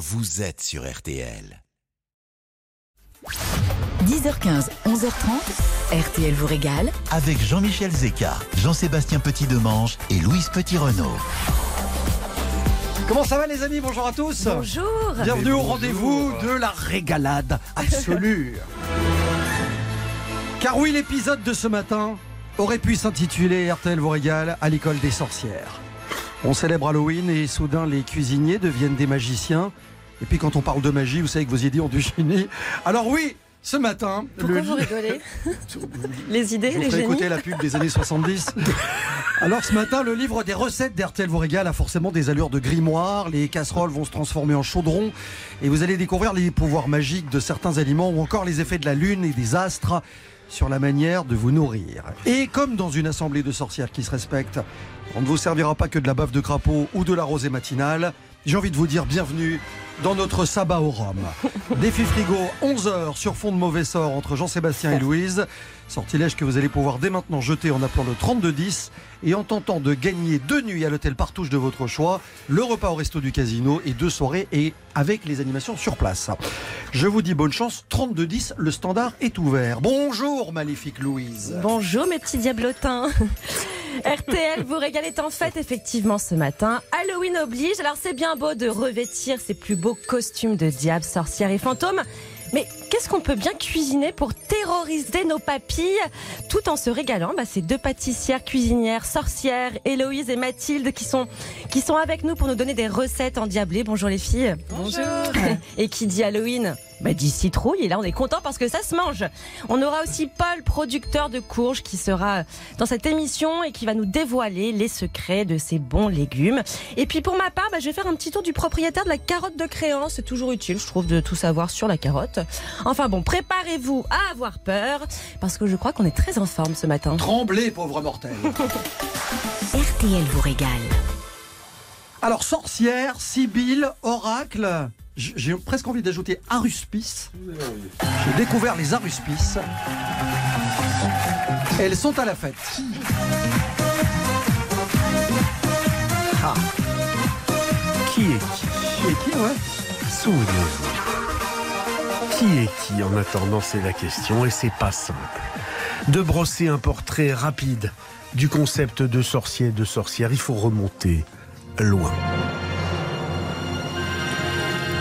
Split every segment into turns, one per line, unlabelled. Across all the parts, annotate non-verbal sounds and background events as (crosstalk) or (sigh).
vous êtes sur RTL.
10h15, 11h30, RTL vous régale.
Avec Jean-Michel Zeka, Jean-Sébastien Petit-Demange et Louise Petit-Renault.
Comment ça va les amis? Bonjour à tous.
Bonjour.
Bienvenue au rendez-vous de la régalade absolue. (laughs) Car oui, l'épisode de ce matin aurait pu s'intituler RTL vous régale à l'école des sorcières. On célèbre Halloween et soudain les cuisiniers deviennent des magiciens. Et puis quand on parle de magie, vous savez que vos idées ont du génie. Alors oui, ce matin,
Pourquoi
le
vous rigolez (laughs) Les idées,
je vous
les génies
écouter la pub des années 70. (laughs) Alors ce matin, le livre des recettes d'RTL vous régale a forcément des allures de grimoire. Les casseroles vont se transformer en chaudron et vous allez découvrir les pouvoirs magiques de certains aliments ou encore les effets de la lune et des astres sur la manière de vous nourrir. Et comme dans une assemblée de sorcières qui se respectent, on ne vous servira pas que de la baffe de crapaud ou de la rosée matinale. J'ai envie de vous dire bienvenue dans notre sabbat au rhum. Défi frigo, 11h sur fond de mauvais sort entre Jean-Sébastien et Louise. Sortilège que vous allez pouvoir dès maintenant jeter en appelant le 3210 et en tentant de gagner deux nuits à l'hôtel Partouche de votre choix, le repas au resto du casino et deux soirées et avec les animations sur place. Je vous dis bonne chance, 3210, le standard est ouvert. Bonjour maléfique Louise.
Bonjour mes petits diablotins. (laughs) RTL vous régale est en fête effectivement ce matin. Halloween oblige. Alors c'est bien beau de revêtir ses plus beaux costumes de diable, sorcières et fantômes. Mais qu'est-ce qu'on peut bien cuisiner pour terroriser nos papilles tout en se régalant bah, Ces deux pâtissières, cuisinières, sorcières, Héloïse et Mathilde qui sont, qui sont avec nous pour nous donner des recettes endiablées. Bonjour les filles. Bonjour. Et qui dit Halloween bah, dit citrouille et là on est content parce que ça se mange. On aura aussi Paul, producteur de courges, qui sera dans cette émission et qui va nous dévoiler les secrets de ces bons légumes. Et puis pour ma part, bah, je vais faire un petit tour du propriétaire de la carotte de créance. C'est toujours utile, je trouve, de tout savoir sur la carotte. Enfin bon, préparez-vous à avoir peur parce que je crois qu'on est très en forme ce matin.
Tremblez, pauvre mortel. (laughs)
RTL vous régale.
Alors, sorcière, sibylle, oracle, j'ai presque envie d'ajouter aruspice. J'ai découvert les aruspices. Elles sont à la fête. Ah,
Qui est qui?
Et qui, ouais?
Souvenez-vous. Qui est qui en attendant, c'est la question, et c'est pas simple. De brosser un portrait rapide du concept de sorcier et de sorcière, il faut remonter loin.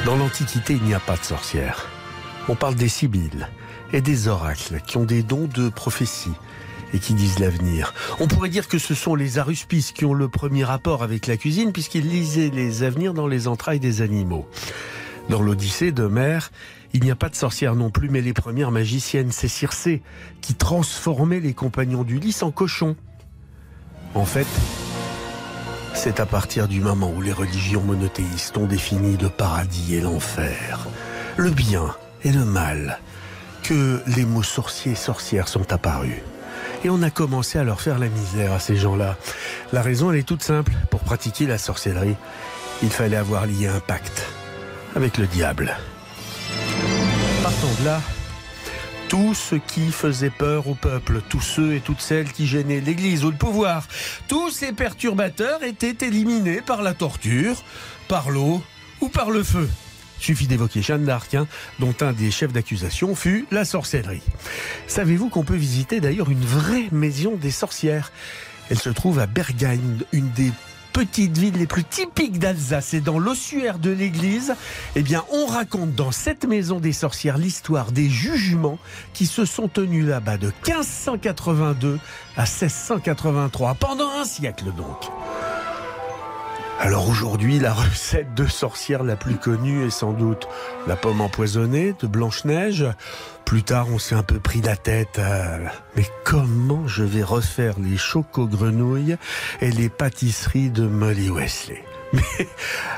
Dans l'Antiquité, il n'y a pas de sorcière. On parle des sibylles et des oracles qui ont des dons de prophétie et qui disent l'avenir. On pourrait dire que ce sont les aruspices qui ont le premier rapport avec la cuisine puisqu'ils lisaient les avenirs dans les entrailles des animaux. Dans l'Odyssée d'Homère, il n'y a pas de sorcière non plus, mais les premières magiciennes, c'est Circé, qui transformait les compagnons d'Ulysse en cochons. En fait, c'est à partir du moment où les religions monothéistes ont défini le paradis et l'enfer, le bien et le mal, que les mots sorcier et sorcière sont apparus. Et on a commencé à leur faire la misère à ces gens-là. La raison, elle est toute simple. Pour pratiquer la sorcellerie, il fallait avoir lié un pacte avec le diable. Là, tout ce qui faisait peur au peuple, tous ceux et toutes celles qui gênaient l'Église ou le pouvoir, tous ces perturbateurs étaient éliminés par la torture, par l'eau ou par le feu. Suffit d'évoquer Jeanne d'Arc, hein, dont un des chefs d'accusation fut la sorcellerie. Savez-vous qu'on peut visiter d'ailleurs une vraie maison des sorcières? Elle se trouve à Bergheim, une des petites villes les plus typiques d'Alsace et dans l'ossuaire de l'église, eh bien, on raconte dans cette maison des sorcières l'histoire des jugements qui se sont tenus là-bas de 1582 à 1683, pendant un siècle donc. Alors aujourd'hui, la recette de sorcière la plus connue est sans doute la pomme empoisonnée de Blanche-Neige. Plus tard, on s'est un peu pris la tête. à mais comment je vais refaire les chocos-grenouilles et les pâtisseries de Molly Wesley? (laughs) Mais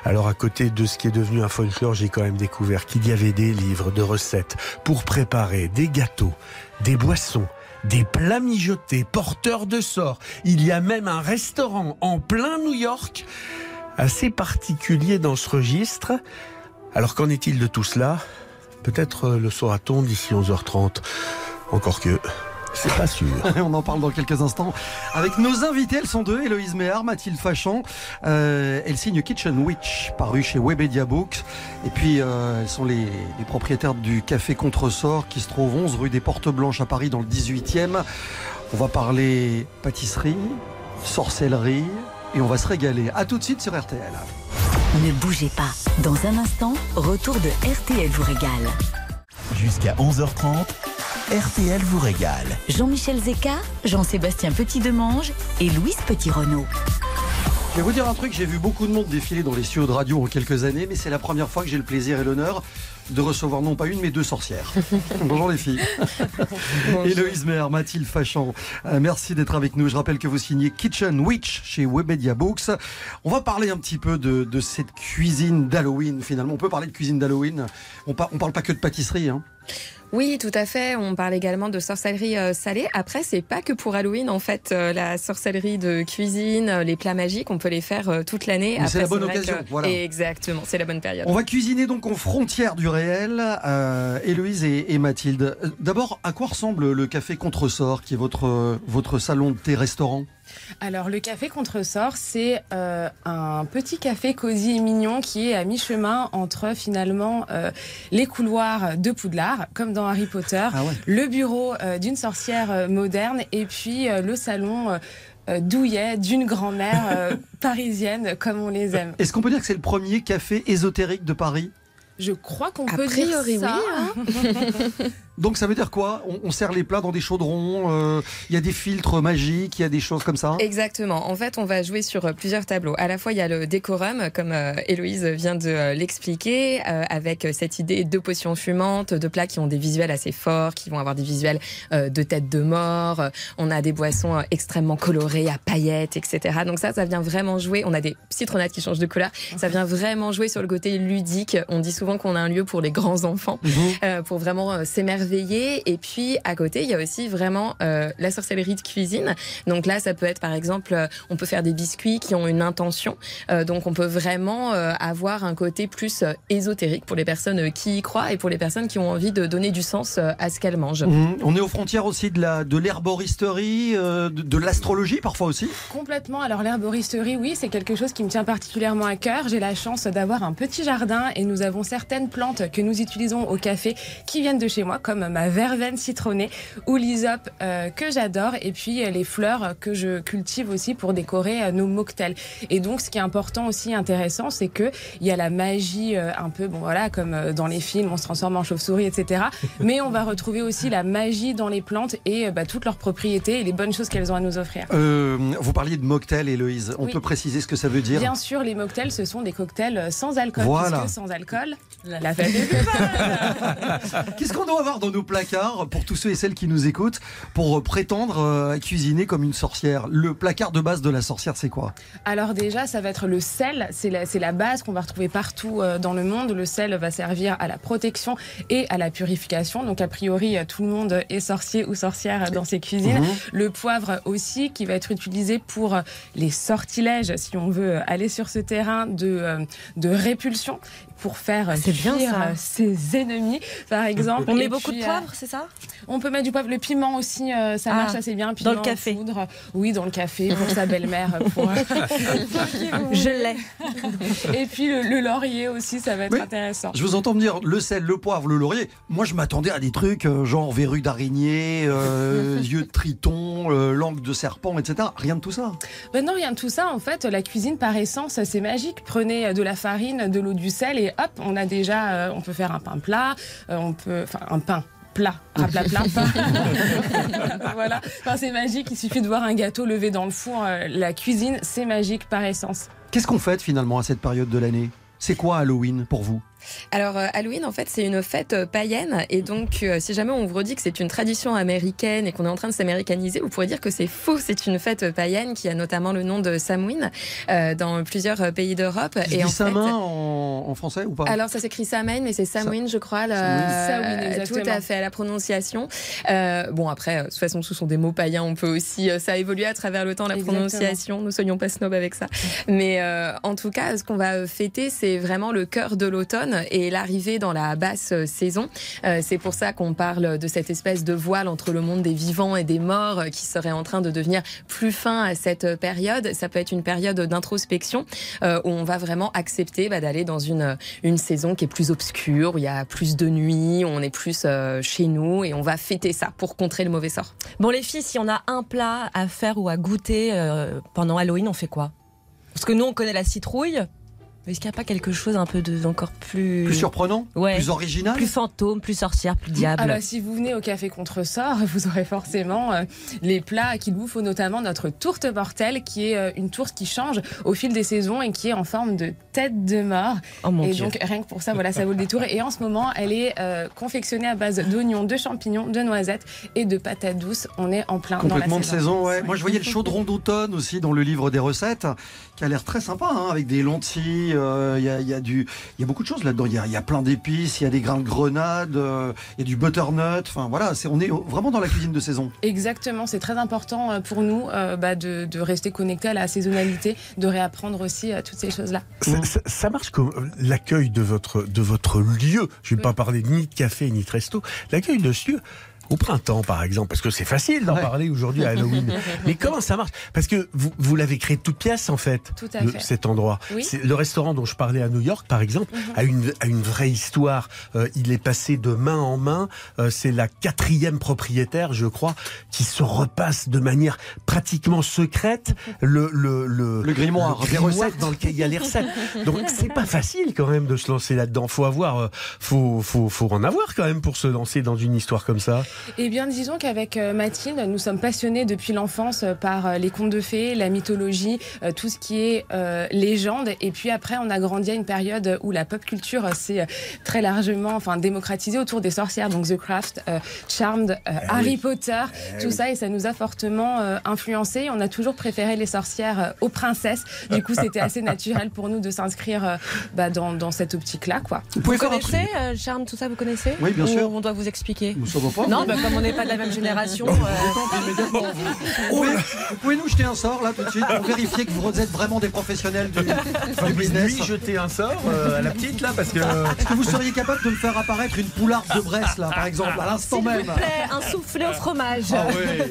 alors à côté de ce qui est devenu un folklore, j'ai quand même découvert qu'il y avait des livres de recettes pour préparer des gâteaux, des boissons, des plats mijotés, porteurs de sorts. Il y a même un restaurant en plein New York, assez particulier dans ce registre. Alors qu'en est-il de tout cela? Peut-être le saura-t-on d'ici 11h30. Encore que, C'est pas sûr. (laughs)
On en parle dans quelques instants. Avec nos invités, elles sont deux, Héloïse Méard, Mathilde Fachan. Euh, elles signent Kitchen Witch, paru chez Webedia Books. Et puis, euh, elles sont les, les propriétaires du Café Contresort qui se trouve 11 rue des Portes Blanches à Paris dans le 18e. On va parler pâtisserie, sorcellerie et on va se régaler. À tout de suite sur RTL.
Ne bougez pas. Dans un instant, retour de RTL vous régale.
Jusqu'à 11h30, RTL vous régale.
Jean-Michel Zeka, Jean-Sébastien Petit-Demange et Louise Petit-Renault.
Je vais vous dire un truc, j'ai vu beaucoup de monde défiler dans les studios de radio en quelques années, mais c'est la première fois que j'ai le plaisir et l'honneur de recevoir non pas une, mais deux sorcières. (laughs) Bonjour les filles. Héloïse Maire, Mathilde Fachan, euh, merci d'être avec nous. Je rappelle que vous signez Kitchen Witch chez Webedia Books. On va parler un petit peu de, de cette cuisine d'Halloween finalement. On peut parler de cuisine d'Halloween. On, par, on parle pas que de pâtisserie. Hein.
Oui, tout à fait. On parle également de sorcellerie euh, salée. Après, c'est pas que pour Halloween. En fait, euh, la sorcellerie de cuisine, euh, les plats magiques, on peut les faire toute l'année.
C'est la bonne occasion,
que-
voilà.
Exactement, c'est la bonne période.
On va cuisiner donc aux frontières du réel. Euh, Héloïse et, et Mathilde. D'abord, à quoi ressemble le café Contresort, qui est votre, votre salon de thé restaurant
Alors le café Contresort, c'est euh, un petit café cosy et mignon qui est à mi-chemin entre finalement euh, les couloirs de Poudlard, comme dans Harry Potter,
Ah ouais.
le bureau euh, d'une sorcière moderne et puis euh, le salon douillet d'une grand-mère euh, (laughs) parisienne comme on les aime.
Est-ce qu'on peut dire que c'est le premier café ésotérique de Paris?
Je crois qu'on
A
peut dire
priori,
ça.
oui, (laughs)
Donc ça veut dire quoi? On, on sert les plats dans des chaudrons, euh, il y a des filtres magiques, il y a des choses comme ça?
Exactement. En fait, on va jouer sur euh, plusieurs tableaux. À la fois, il y a le décorum, comme euh, Héloïse vient de euh, l'expliquer, avec cette idée de potions fumantes, de plats qui ont des visuels assez forts, qui vont avoir des visuels de tête de mort. On a des boissons extrêmement colorées, à paillettes, etc. Donc ça, ça vient vraiment jouer. On a des citronnades qui changent de couleur. Ça vient vraiment jouer sur le côté ludique. On dit souvent qu'on a un lieu pour les grands enfants
Mhm.
pour vraiment euh, Et puis à côté, il y a aussi vraiment euh, la sorcellerie de cuisine. Donc là, ça peut être par exemple, euh, on peut faire des biscuits qui ont une intention. Euh, donc on peut vraiment euh, avoir un côté plus euh, ésotérique pour les personnes qui y croient et pour les personnes qui ont envie de donner du sens euh, à ce qu'elles mangent.
Mhm. On est aux frontières aussi de la de l'herboristerie, euh, de, de l'astrologie parfois aussi?
Complètement. Alors l'herboristerie, oui, c'est quelque chose qui me tient particulièrement à cœur. J'ai la chance d'avoir un petit jardin et nous avons certaines plantes que nous utilisons au café qui viennent de chez moi, comme ma verveine citronnée ou l'hysope euh, que j'adore, et puis euh, les fleurs que je cultive aussi pour décorer euh, nos mocktails. Et donc, ce qui est important aussi intéressant, c'est que il y a la magie un peu, bon voilà, comme dans les films, on se transforme en chauve-souris, etc. (laughs) Mais on va retrouver aussi la magie dans les plantes et bah, toutes leurs propriétés et les bonnes choses qu'elles ont à nous offrir.
Euh, vous parliez de mocktail, Héloïse. On
Oui.
peut préciser ce que ça veut dire?
Bien sûr, les mocktails, ce sont des cocktails sans alcool.
Voilà.
Puisque sans alcool, la belle. (laughs)
Qu'est-ce qu'on doit avoir dans nos placards pour tous ceux et celles qui nous écoutent pour euh, prétendre euh, cuisiner comme une sorcière? Le placard de base de la sorcière, c'est quoi?
Alors déjà, ça va être le sel. C'est la, la base qu'on va retrouver partout euh, dans le monde. Le sel va servir à la protection et à la purification. Donc a priori, tout le monde est sorcier ou sorcière dans ses cuisines.
Mhm.
Le poivre aussi, qui va être utilisé pour les sortilèges, si on veut aller sur ce terrain de, euh, de répulsion, pour faire
bien,
fuir
ça.
euh, ses ennemis, par exemple.
On met
Et
beaucoup
puis,
de
euh,
poivre, c'est ça?
On peut mettre du poivre. Le piment aussi, euh, ça
Ah,
marche assez bien.
dans le café.
poudre. Oui, dans le café, pour sa belle-mère. (laughs) Pour... (laughs)
Je l'ai. (laughs)
Et puis le, le laurier aussi, ça va être
Oui.
intéressant.
Je vous entends me dire le sel, le poivre, le laurier. Moi, je m'attendais à des trucs euh, genre verrues d'araignée, euh, yeux de triton, euh, langue de serpent, etc. Rien de tout ça.
Ben non, rien de tout ça. En fait, la cuisine par essence, c'est magique. Prenez de la farine, de l'eau, du sel et hop, on a déjà, euh, on peut faire un pain plat, euh, on peut, enfin un pain plat, rapla plat. (laughs) voilà. Enfin, c'est magique. Il suffit de voir un gâteau levé dans le four. Euh, La cuisine, c'est magique par essence.
Qu'est-ce qu'on fait finalement à cette période de l'année? C'est quoi Halloween pour vous?
Alors euh, Halloween en fait c'est une fête euh, païenne et donc euh, si jamais on vous redit que c'est une tradition américaine et qu'on est en train de s'américaniser, vous pourrez dire que c'est faux. C'est une fête païenne qui a notamment le nom de Samhain euh, dans plusieurs pays d'Europe. Et en
sa
fait,
main en, en français ou pas?
Alors ça s'écrit Samhain, mais c'est Samhain, je crois. la-
Samhain,
tout à fait, la prononciation. Euh, bon après, de toute façon, ce sont des mots païens. On peut aussi, ça a évolué à travers le temps la
Exactement.
prononciation. Ne soyons pas snob avec ça. Mais euh, en tout cas, ce qu'on va fêter, c'est vraiment le cœur de l'automne et l'arrivée dans la basse saison. c'est pour ça qu'on parle de cette espèce de voile entre le monde des vivants et des morts qui serait en train de devenir plus fin à cette période. Ça peut être une période d'introspection où on va vraiment accepter bah, d'aller dans une, une saison qui est plus obscure, où il y a plus de nuit, où on est plus chez nous et on va fêter ça pour contrer le mauvais sort.
Bon les filles, si on a un plat à faire ou à goûter pendant Halloween, on fait quoi? Parce que nous, on connaît la citrouille. Est-ce qu'il n'y a pas quelque chose un peu de encore plus
plus surprenant, plus original,
plus fantôme, plus sorcière, plus diable
Alors ah bah, si vous venez au café Contresort, (laughs) vous aurez forcément euh, les plats qu'il vous faut, notamment notre tourte mortelle, qui est euh, une tourte qui change au fil des saisons et qui est en forme de tête de mort.
Oh mon
et
Dieu.
donc rien que pour ça, voilà, ça vaut le détour. Et en ce moment, elle est euh, confectionnée à base d'oignons, de champignons, de noisettes et de patates douces. On est en plein
complètement
dans la
de saison. Ouais. Moi, je voyais le chaudron d'automne aussi dans le livre des recettes, qui a l'air très sympa, hein, avec des lentilles. Il y a il y a du, il y a beaucoup de choses là-dedans. Il y a, il y a plein d'épices, il y a des grains de grenade, euh, il y a du butternut. Enfin voilà, c'est, on est vraiment dans la cuisine de saison.
Exactement, c'est très important euh, pour nous euh, bah, de, de, rester connecté à la saisonnalité, de réapprendre aussi toutes ces choses-là.
Ça, ça, ça marche comme l'accueil de votre de votre lieu. Je ne vais pas parler ni de café ni de resto. L'accueil de ce lieu au printemps, par exemple, parce que c'est facile d'en
Ouais.
parler aujourd'hui à Halloween. (laughs) Mais comment ça marche? Parce que vous, vous l'avez créé toute pièce, en fait,
Tout à
le-
fait.
cet endroit.
Oui.
C'est le restaurant dont je parlais à New York, par exemple,
Mhm.
a une, a une vraie histoire. Euh, il est passé de main en main. Euh, c'est la quatrième propriétaire, je crois, qui se repasse de manière pratiquement secrète le, le, le,
Le grimoire,
le
des recettes.
dans lequel il y a les (laughs) recettes. Donc c'est pas facile quand même de se lancer là-dedans. Faut avoir, euh, faut, faut, faut en avoir quand même pour se lancer dans une histoire comme ça.
Eh bien, disons qu'avec euh, Mathilde, nous sommes passionnés depuis l'enfance euh, par euh, les contes de fées, la mythologie, tout ce qui est euh, légende. Et puis après, on a grandi à une période où la pop culture s'est très largement, enfin, démocratisée autour des sorcières, donc The Craft, euh, Charmed, euh, Harry Potter, tout ça, et ça nous a fortement euh, influencé. On a toujours préféré les sorcières euh, aux princesses. Du coup, c'était assez naturel pour nous de s'inscrire euh, bah, dans, dans cette optique-là, quoi.
Vous
Vous connaissez
truc.
euh, Charme, tout ça, vous connaissez
Oui, bien
Ou
sûr.
On doit vous expliquer.
Nous savons pas.
Non, bah, comme on n'est pas de la même génération. euh.
Vous (laughs) pouvez, vous pouvez nous jeter un sort là tout de suite pour vérifier que vous êtes vraiment des professionnels du, du business.
Lui jeter un sort euh, à la petite là parce que
Est-ce que vous seriez capable de me faire apparaître une poularde de Brest là par exemple à l'instant
S'il
même
vous plaît, un soufflé au fromage.
Ah oui.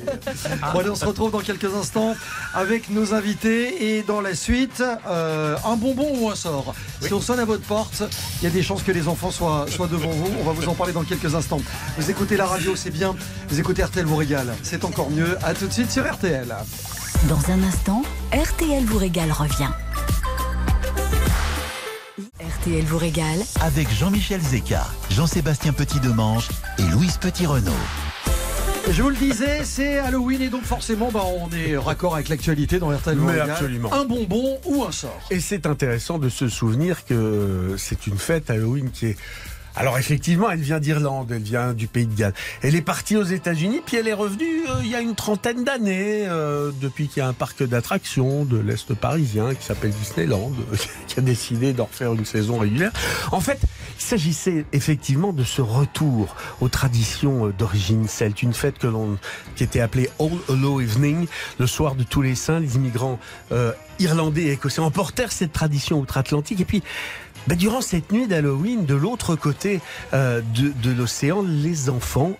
Bon, allez, on se retrouve dans quelques instants avec nos invités et dans la suite, euh, un bonbon ou un sort. Si on sonne à votre porte, il y a des chances que les enfants soient, soient devant vous. On va vous en parler dans quelques instants. Vous écoutez la radio, c'est bien. Vous écoutez RTL vous régale. C'est encore mieux. À tout de suite sur RTL.
Dans un instant, RTL vous régale revient. RTL vous régale
Avec Jean-Michel Zeka, Jean-Sébastien Petit-Demange et Louise Petit-Renault.
Je vous le disais, c'est Halloween et donc forcément, bah, on est raccord avec l'actualité dans RTL vous
Mais
régale.
absolument.
Un bonbon ou un sort.
Et c'est intéressant de se souvenir que c'est une fête Halloween qui est. Alors effectivement, elle vient d'Irlande, elle vient du Pays de Galles. Elle est partie aux États-Unis, puis elle est revenue euh, il y a une trentaine d'années, euh, depuis qu'il y a un parc d'attractions de l'Est parisien qui s'appelle Disneyland, (laughs) qui a décidé d'en refaire une saison régulière. En fait, il s'agissait effectivement de ce retour aux traditions d'origine celte, une fête que l'on, qui était appelée All Hallow Evening, le soir de tous les saints. Les immigrants euh, irlandais et écossais emportèrent cette tradition outre-Atlantique. Et puis, bah, durant cette nuit d'Halloween, de l'autre côté euh, de, de l'océan, les enfants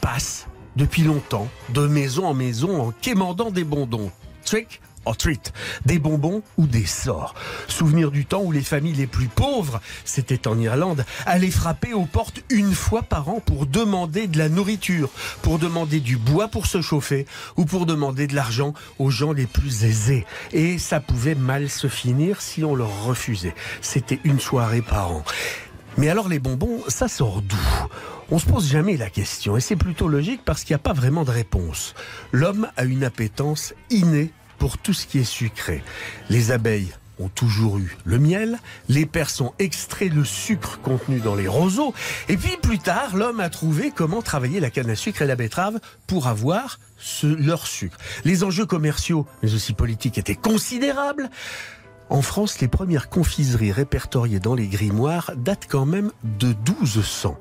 passent depuis longtemps de maison en maison en quémandant des bonbons. Trick treat, des bonbons ou des sorts. Souvenir du temps où les familles les plus pauvres, c'était en Irlande, allaient frapper aux portes une fois par an pour demander de la nourriture, pour demander du bois pour se chauffer ou pour demander de l'argent aux gens les plus aisés. Et ça pouvait mal se finir si on leur refusait. C'était une soirée par an. Mais alors les bonbons, ça sort d'où? On se pose jamais la question et c'est plutôt logique parce qu'il n'y a pas vraiment de réponse. L'homme a une appétence innée pour tout ce qui est sucré. Les abeilles ont toujours eu le miel, les Perses ont extrait le sucre contenu dans les roseaux, et puis plus tard, l'homme a trouvé comment travailler la canne à sucre et la betterave pour avoir leur sucre. Les enjeux commerciaux, mais aussi politiques, étaient considérables. En France, les premières confiseries répertoriées dans les grimoires datent quand même de 1200.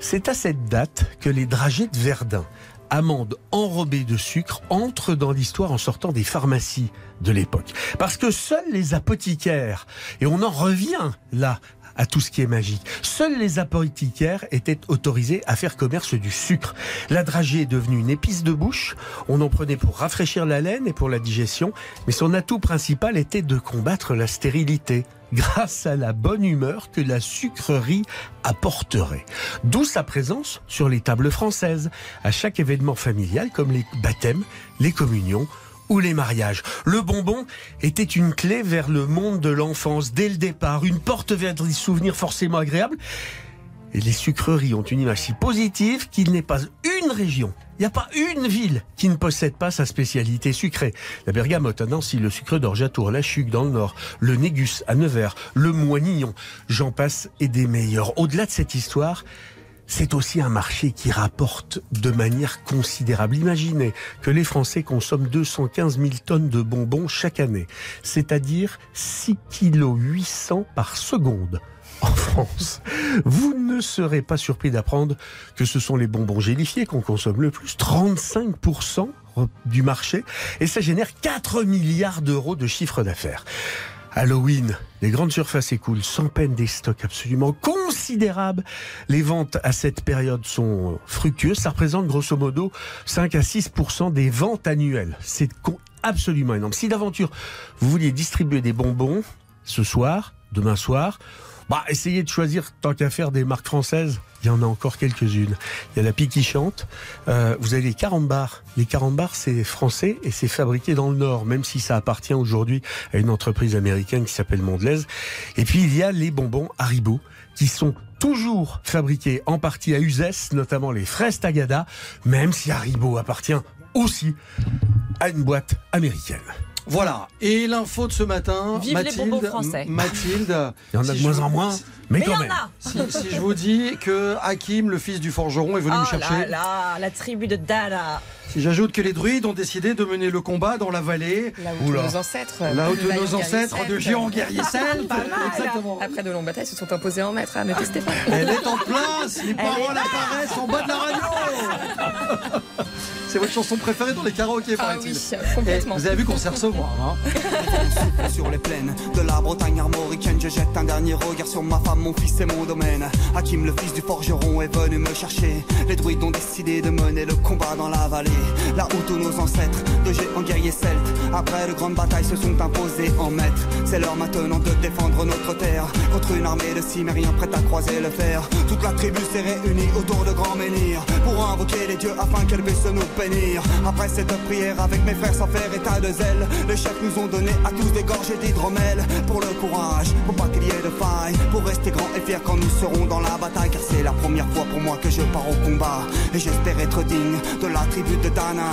C'est à cette date que les dragées de Verdun, amandes enrobées de sucre, entrent dans l'histoire en sortant des pharmacies de l'époque. Parce que seuls les apothicaires, et on en revient là à tout ce qui est magique. Seuls les apothicaires étaient autorisés à faire commerce du sucre. La dragée est devenue une épice de bouche. On en prenait pour rafraîchir la laine et pour la digestion, mais son atout principal était de combattre la stérilité grâce à la bonne humeur que la sucrerie apporterait. D'où sa présence sur les tables françaises, à chaque événement familial comme les baptêmes, les communions ou les mariages. Le bonbon était une clé vers le monde de l'enfance dès le départ, une porte vers des souvenirs forcément agréables. Et les sucreries ont une image si positive qu'il n'est pas une région, il n'y a pas une ville qui ne possède pas sa spécialité sucrée. La bergamote à Nancy, le sucre d'orge à Tours, la chuc dans le nord, le négus à Nevers, le moinillon, j'en passe et des meilleurs. Au-delà de cette histoire, c'est aussi un marché qui rapporte de manière considérable. Imaginez que les Français consomment 215 000 tonnes de bonbons chaque année, c'est-à-dire 6 kg 800 par seconde (laughs) en France. Vous ne serez pas surpris d'apprendre que ce sont les bonbons gélifiés qu'on consomme le plus, 35% du marché, et ça génère 4 milliards d'euros de chiffre d'affaires. Halloween, les grandes surfaces écoulent sans peine des stocks absolument considérables. Les ventes à cette période sont fructueuses. Ça représente grosso modo 5 à 6% des ventes annuelles. C'est absolument énorme. Si d'aventure vous vouliez distribuer des bonbons ce soir, demain soir, bah, essayez de choisir, tant qu'à faire, des marques françaises. Il y en a encore quelques-unes. Il y a la Pie qui chante. Euh, vous avez les carambars. Les carambars, c'est français et c'est fabriqué dans le Nord, même si ça appartient aujourd'hui à une entreprise américaine qui s'appelle Mondelez. Et puis, il y a les bonbons Haribo, qui sont toujours fabriqués en partie à Uzès, notamment les fraises Tagada, même si Haribo appartient aussi à une boîte américaine.
Voilà. Et l'info de ce matin,
Vive les bonbons français.
Mathilde.
Il y en a de moins en moins, mais,
Mais il y
quand
en
même.
a
Si, si je vous dis que Hakim, le fils du forgeron, est venu me
Oh
chercher.
là là, la tribu de Dana.
Si j'ajoute que les druides ont décidé de mener le combat dans la vallée,
Là où
Oula.
nos ancêtres,
là où
de
nos ancêtres, de géants guerriers (laughs) celtes. Exactement.
Après de longues batailles, se sont imposés en maître. Ah, ne testez pas.
Elle est en place, les paroles apparaissent en bas de la radio. C'est votre chanson préférée dans les karaokés,
Ah oui,
Et
complètement.
vous avez vu qu'on sait recevoir. Hein (laughs)
sur les plaines de la Bretagne armoricaine. Je jette un dernier regard sur ma femme, mon fils et mon domaine. Hakim, le fils du forgeron, est venu me chercher. Les druides ont décidé de mener le combat dans la vallée. Là où tous nos ancêtres, de géants guerriers celtes, après de grandes batailles, se sont imposés en maîtres. C'est l'heure maintenant de défendre notre terre contre une armée de cimériens prête à croiser le fer. Toute la tribu s'est réunie autour de grands menhirs pour invoquer les dieux afin qu'elle puisse nous bénir. Après cette prière, avec mes frères sans faire état de zèle, les chefs nous ont donné à tous des gorgées d'hydromel pour le courage, pour pas qu'il y ait de faille, pour rester grand et fier quand nous serons dans la bataille. Car c'est la première fois pour moi que je pars au combat et j'espère être digne de la tribu de Dana,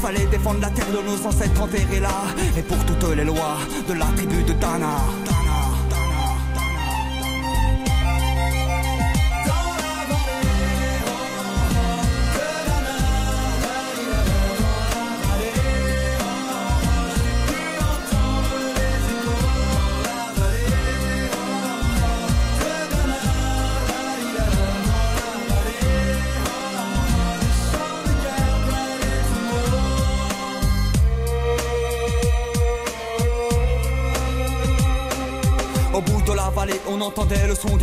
Fallait défendre la terre de nos ancêtres enterrés là. Et pour toutes les lois de la tribu de. Dana, Dana,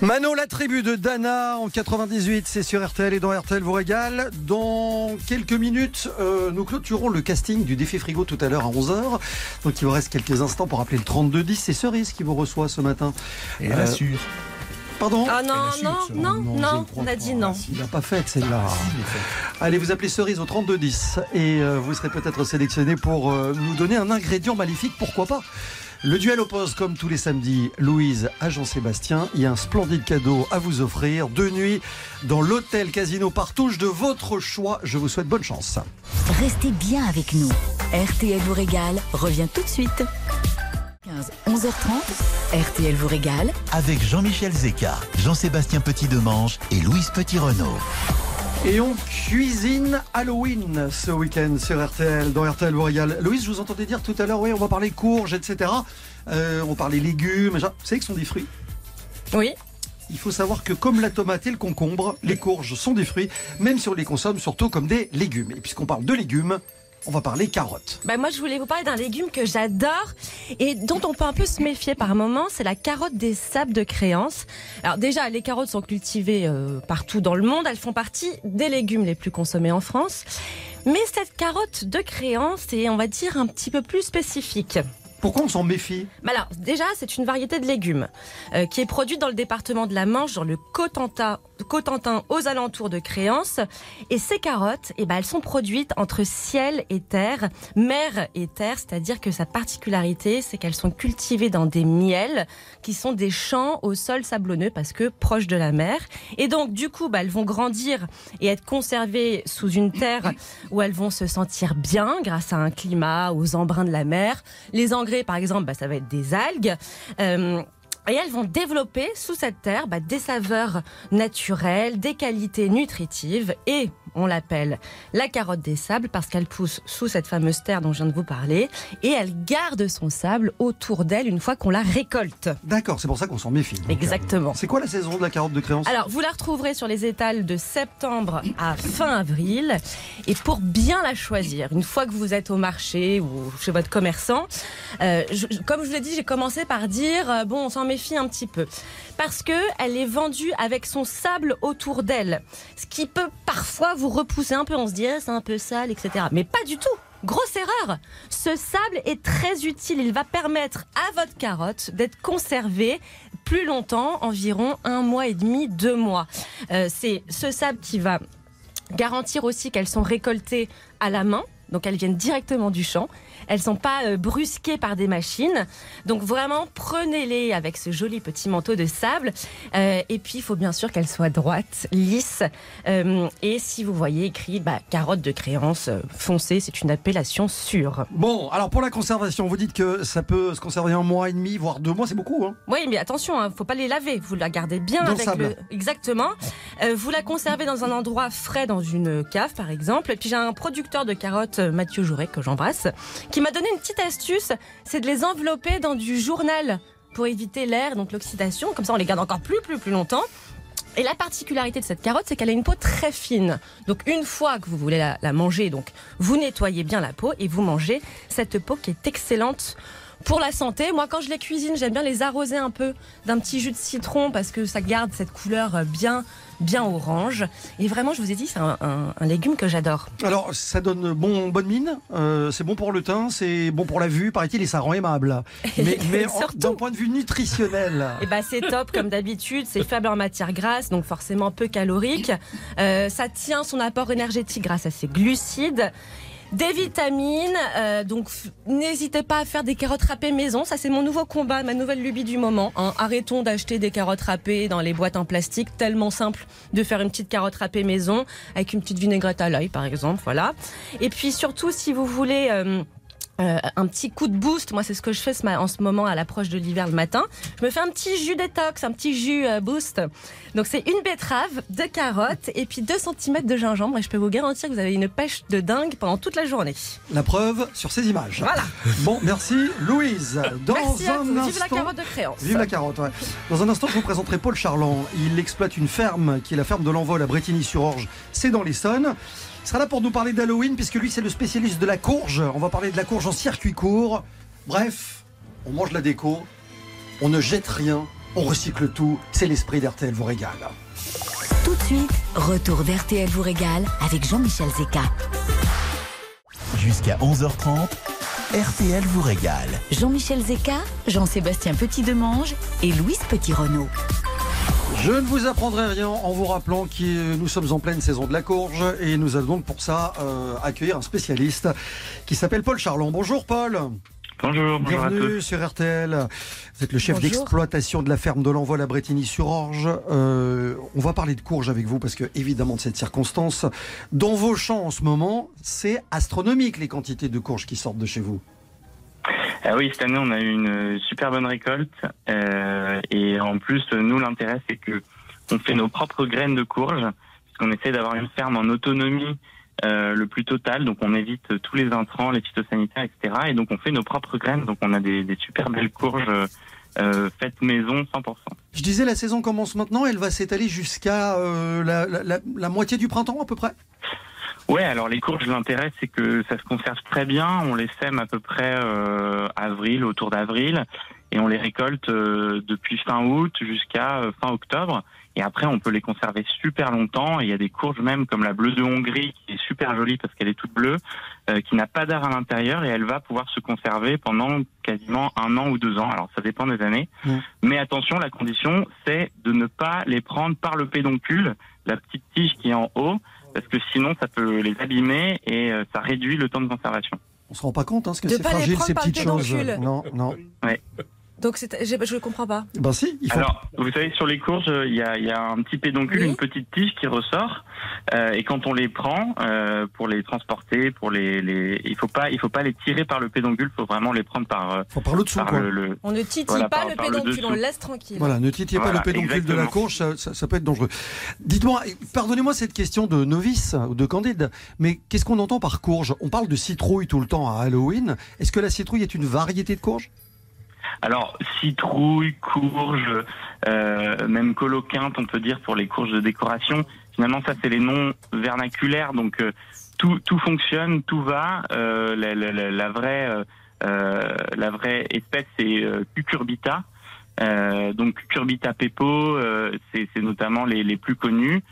Mano, la tribu de Dana en 98, c'est sur RTL et dans RTL vous régale. Dans quelques minutes, euh, nous clôturons le casting du défi frigo tout à l'heure à 11h. Donc il vous reste quelques instants pour appeler le 3210. C'est Cerise qui vous reçoit ce matin.
Et elle
Euh,
assure.
Pardon
Ah non, non, non, non,
crois
on a dit non.
Il n'a pas fait celle-là. Allez, vous appelez Cerise au 3210 et euh, vous serez peut-être sélectionné pour euh, nous donner un ingrédient maléfique, pourquoi pas le duel oppose, comme tous les samedis, Louise à Jean-Sébastien. Il y a un splendide cadeau à vous offrir. Deux nuits dans l'hôtel Casino Partouche de votre choix. Je vous souhaite bonne chance.
Restez bien avec nous. RTL vous régale revient tout de suite. 15, 11h30, RTL vous régale
Avec Jean-Michel Zeka, Jean-Sébastien Petit-Demange et Louise Petit-Renault.
Et on cuisine Halloween ce week-end sur RTL, dans RTL vous régale. Louise, je vous entendais dire tout à l'heure, oui, on va parler courges, etc. Euh, on va parler légumes. Vous savez que ce sont des fruits
Oui.
Il faut savoir que comme la tomate et le concombre, les courges sont des fruits, même si on les consomme surtout comme des légumes. Et puisqu'on parle de légumes, on va parler carottes.
Bah moi, je voulais vous parler d'un légume que j'adore et dont on peut un peu se méfier par moment. C'est la carotte des sables de créance. Alors déjà, les carottes sont cultivées euh, partout dans le monde. Elles font partie des légumes les plus consommés en France. Mais cette carotte de créance est, on va dire, un petit peu plus spécifique.
Pourquoi on s'en méfie?
Bah alors, déjà, c'est une variété de légumes euh, qui est produite dans le département de la Manche, dans le Cotentin, Cotentin aux alentours de Créance. Et ces carottes, eh ben, elles sont produites entre ciel et terre, mer et terre, c'est-à-dire que sa particularité, c'est qu'elles sont cultivées dans des miels qui sont des champs au sol sablonneux parce que proches de la mer. Et donc, du coup, bah, elles vont grandir et être conservées sous une terre où elles vont se sentir bien grâce à un climat, aux embruns de la mer. Les engrais, par exemple, bah, ça va être des algues. Euh, et elles vont développer sous cette terre bah, des saveurs naturelles, des qualités nutritives et on l'appelle la carotte des sables parce qu'elle pousse sous cette fameuse terre dont je viens de vous parler et elle garde son sable autour d'elle une fois qu'on la récolte.
D'accord, c'est pour ça qu'on s'en méfie. donc.
Exactement.
C'est quoi la saison de la carotte de créance?
Alors, vous la retrouverez sur les étals de septembre à fin avril. Et pour bien la choisir, une fois que vous êtes au marché ou chez votre commerçant, euh, je- comme je vous l'ai dit, j'ai commencé par dire, euh, bon, on s'en méfie un petit peu. Parce que elle est vendue avec son sable autour d'elle. Ce qui peut parfois vous repousser un peu. On se dit, Ah, c'est un peu sale, etc. Mais pas du tout. Grosse erreur. Ce sable est très utile. Il va permettre à votre carotte d'être conservée plus longtemps, environ un mois et demi, deux mois. Euh, c'est ce sable qui va garantir aussi qu'elles sont récoltées à la main. Donc elles viennent directement du champ. Elles sont pas euh, brusquées par des machines. Donc vraiment, prenez-les avec ce joli petit manteau de sable. Euh, et puis, il faut bien sûr qu'elles soient droites, lisses. Euh, et si vous voyez écrit bah, carotte de créance foncée, c'est une appellation sûre.
Bon, alors pour la conservation, vous dites que ça peut se conserver un mois et demi, voire deux mois, c'est beaucoup. Hein
Oui, mais attention, hein, faut pas les laver. Vous la gardez bien
Dans
avec
sable.
le. Exactement. Euh, vous la conservez dans un endroit frais, dans une cave, par exemple. Et puis j'ai un producteur de carottes, Mathieu Jouret, que j'embrasse, qui m'a donné une petite astuce. C'est de les envelopper dans du journal pour éviter l'air, donc l'oxydation. Comme ça, on les garde encore plus, plus, plus longtemps. Et la particularité de cette carotte, c'est qu'elle a une peau très fine. Donc une fois que vous voulez la, manger, donc vous nettoyez bien la peau et vous mangez cette peau qui est excellente pour la santé. Moi, quand je les cuisine, j'aime bien les arroser un peu d'un petit jus de citron parce que ça garde cette couleur euh, bien bien orange. Et vraiment, je vous ai dit, c'est un, légume que j'adore.
Alors, ça donne bon, bonne mine, euh, c'est bon pour le teint, c'est bon pour la vue, paraît-il, et ça rend aimable. (laughs) Mais, mais d'un point de vue nutritionnel.
Et (laughs) eh bah, ben, c'est top, comme d'habitude, c'est faible en matière grasse, donc forcément peu calorique. Euh, ça tient son apport énergétique grâce à ses glucides. Des vitamines, euh, donc n'hésitez pas à faire des carottes râpées maison. Ça, c'est mon nouveau combat, ma nouvelle lubie du moment. Hein. Arrêtons d'acheter des carottes râpées dans les boîtes en plastique. Tellement simple de faire une petite carotte râpée maison avec une petite vinaigrette à l'œil, par exemple. Voilà. Et puis surtout, si vous voulez euh, euh, un petit coup de boost. Moi, c'est ce que je fais en ce moment à l'approche de l'hiver le matin. Je me fais un petit jus détox, un petit jus euh, boost. Donc, c'est une betterave, deux carottes et puis 2 cm de gingembre. Et je peux vous garantir que vous avez une pêche de dingue pendant toute la journée.
La preuve sur ces images.
Voilà.
Bon, merci Louise. (laughs)
Dans merci un Instant... Vive la carotte de créance.
Vive la carotte, ouais. Dans un instant, je vous présenterai Paul Charland. Il exploite une ferme qui est la ferme de l'Envol à Bretigny-sur-Orge. C'est dans l'Essonne. Il sera là pour nous parler d'Halloween, puisque lui, c'est le spécialiste de la courge. On va parler de la courge en circuit court. Bref, on mange la déco, on ne jette rien, on recycle tout. C'est l'esprit d'RTL vous régale.
Tout de suite, retour d'RTL vous régale avec Jean-Michel Zeka.
Jusqu'à 11h30. RTL vous régale.
Jean-Michel Zeka, Jean-Sébastien Petit-Demange et Louise Petit-Renault.
Je ne vous apprendrai rien en vous rappelant que nous sommes en pleine saison de la courge et nous allons donc pour ça euh, accueillir un spécialiste qui s'appelle Paul Charlon. Bonjour Paul.
Bonjour,
Bienvenue sur RTL. Vous êtes le chef d'exploitation de la ferme de l'Envol à Bretigny-sur-Orge. Euh, on va parler de courge avec vous parce que, évidemment, de cette circonstance, dans vos champs en ce moment, c'est astronomique les quantités de courges qui sortent de chez vous.
Ah oui, cette année, on a eu une super bonne récolte. Euh, et en plus, nous, l'intérêt, c'est que on fait nos propres graines de courge, puisqu'on essaie d'avoir une ferme en autonomie euh, le plus total. Donc, on évite tous les intrants, les phytosanitaires, etc. Et donc, on fait nos propres graines. Donc, on a des, des super belles courges euh, faites maison 100%.
Je disais, la saison commence maintenant. Elle va s'étaler jusqu'à euh, la, la, la moitié du printemps, à peu près?
Ouais, alors les courges, l'intérêt, c'est que ça se conserve très bien. On les sème à peu près euh, avril, autour d'avril, et on les récolte euh, depuis fin août jusqu'à euh, fin octobre. Et après, on peut les conserver super longtemps. Et il y a des courges même comme la bleue de Hongrie, qui est super jolie parce qu'elle est toute bleue, qui n'a pas d'air à l'intérieur, et elle va pouvoir se conserver pendant quasiment un an ou deux ans. Alors ça dépend des années. Mmh. Mais attention, la condition, c'est de ne pas les prendre par le pédoncule, la petite tige qui est en haut parce que sinon ça peut les abîmer et euh, ça réduit le temps de conservation.
On se rend pas compte hein, ce que c'est fragile ces petites choses. Non, non.
Ouais.
Donc je ne comprends pas.
Ben si.
Il faut... Alors, vous savez, sur les courges, il y a, y a, un petit pédoncule, une petite tige qui ressort, euh, et quand on les prend euh, pour les transporter, pour les, les, il faut pas, il faut pas les tirer par le pédoncule, faut vraiment les prendre par.
Euh, faut par le dessous.
Par le, on ne titille pas le pédoncule, on le laisse tranquille.
Voilà, ne titillez pas le pédoncule de la courge, ça, ça, ça peut être dangereux. Dites-moi, pardonnez-moi cette question de novice ou de candide, mais qu'est-ce qu'on entend par courge? On parle de citrouille tout le temps à Halloween. Est-ce que la citrouille est une variété de courge
alors, citrouille, courge, euh, même coloquinte, on peut dire, pour les courges de décoration. Finalement, ça, c'est les noms vernaculaires. Donc, euh, tout, tout fonctionne, tout va. Euh, la, vraie, euh, la vraie espèce, c'est Cucurbita. donc, Cucurbita pepo, c'est notamment les, les, plus connus.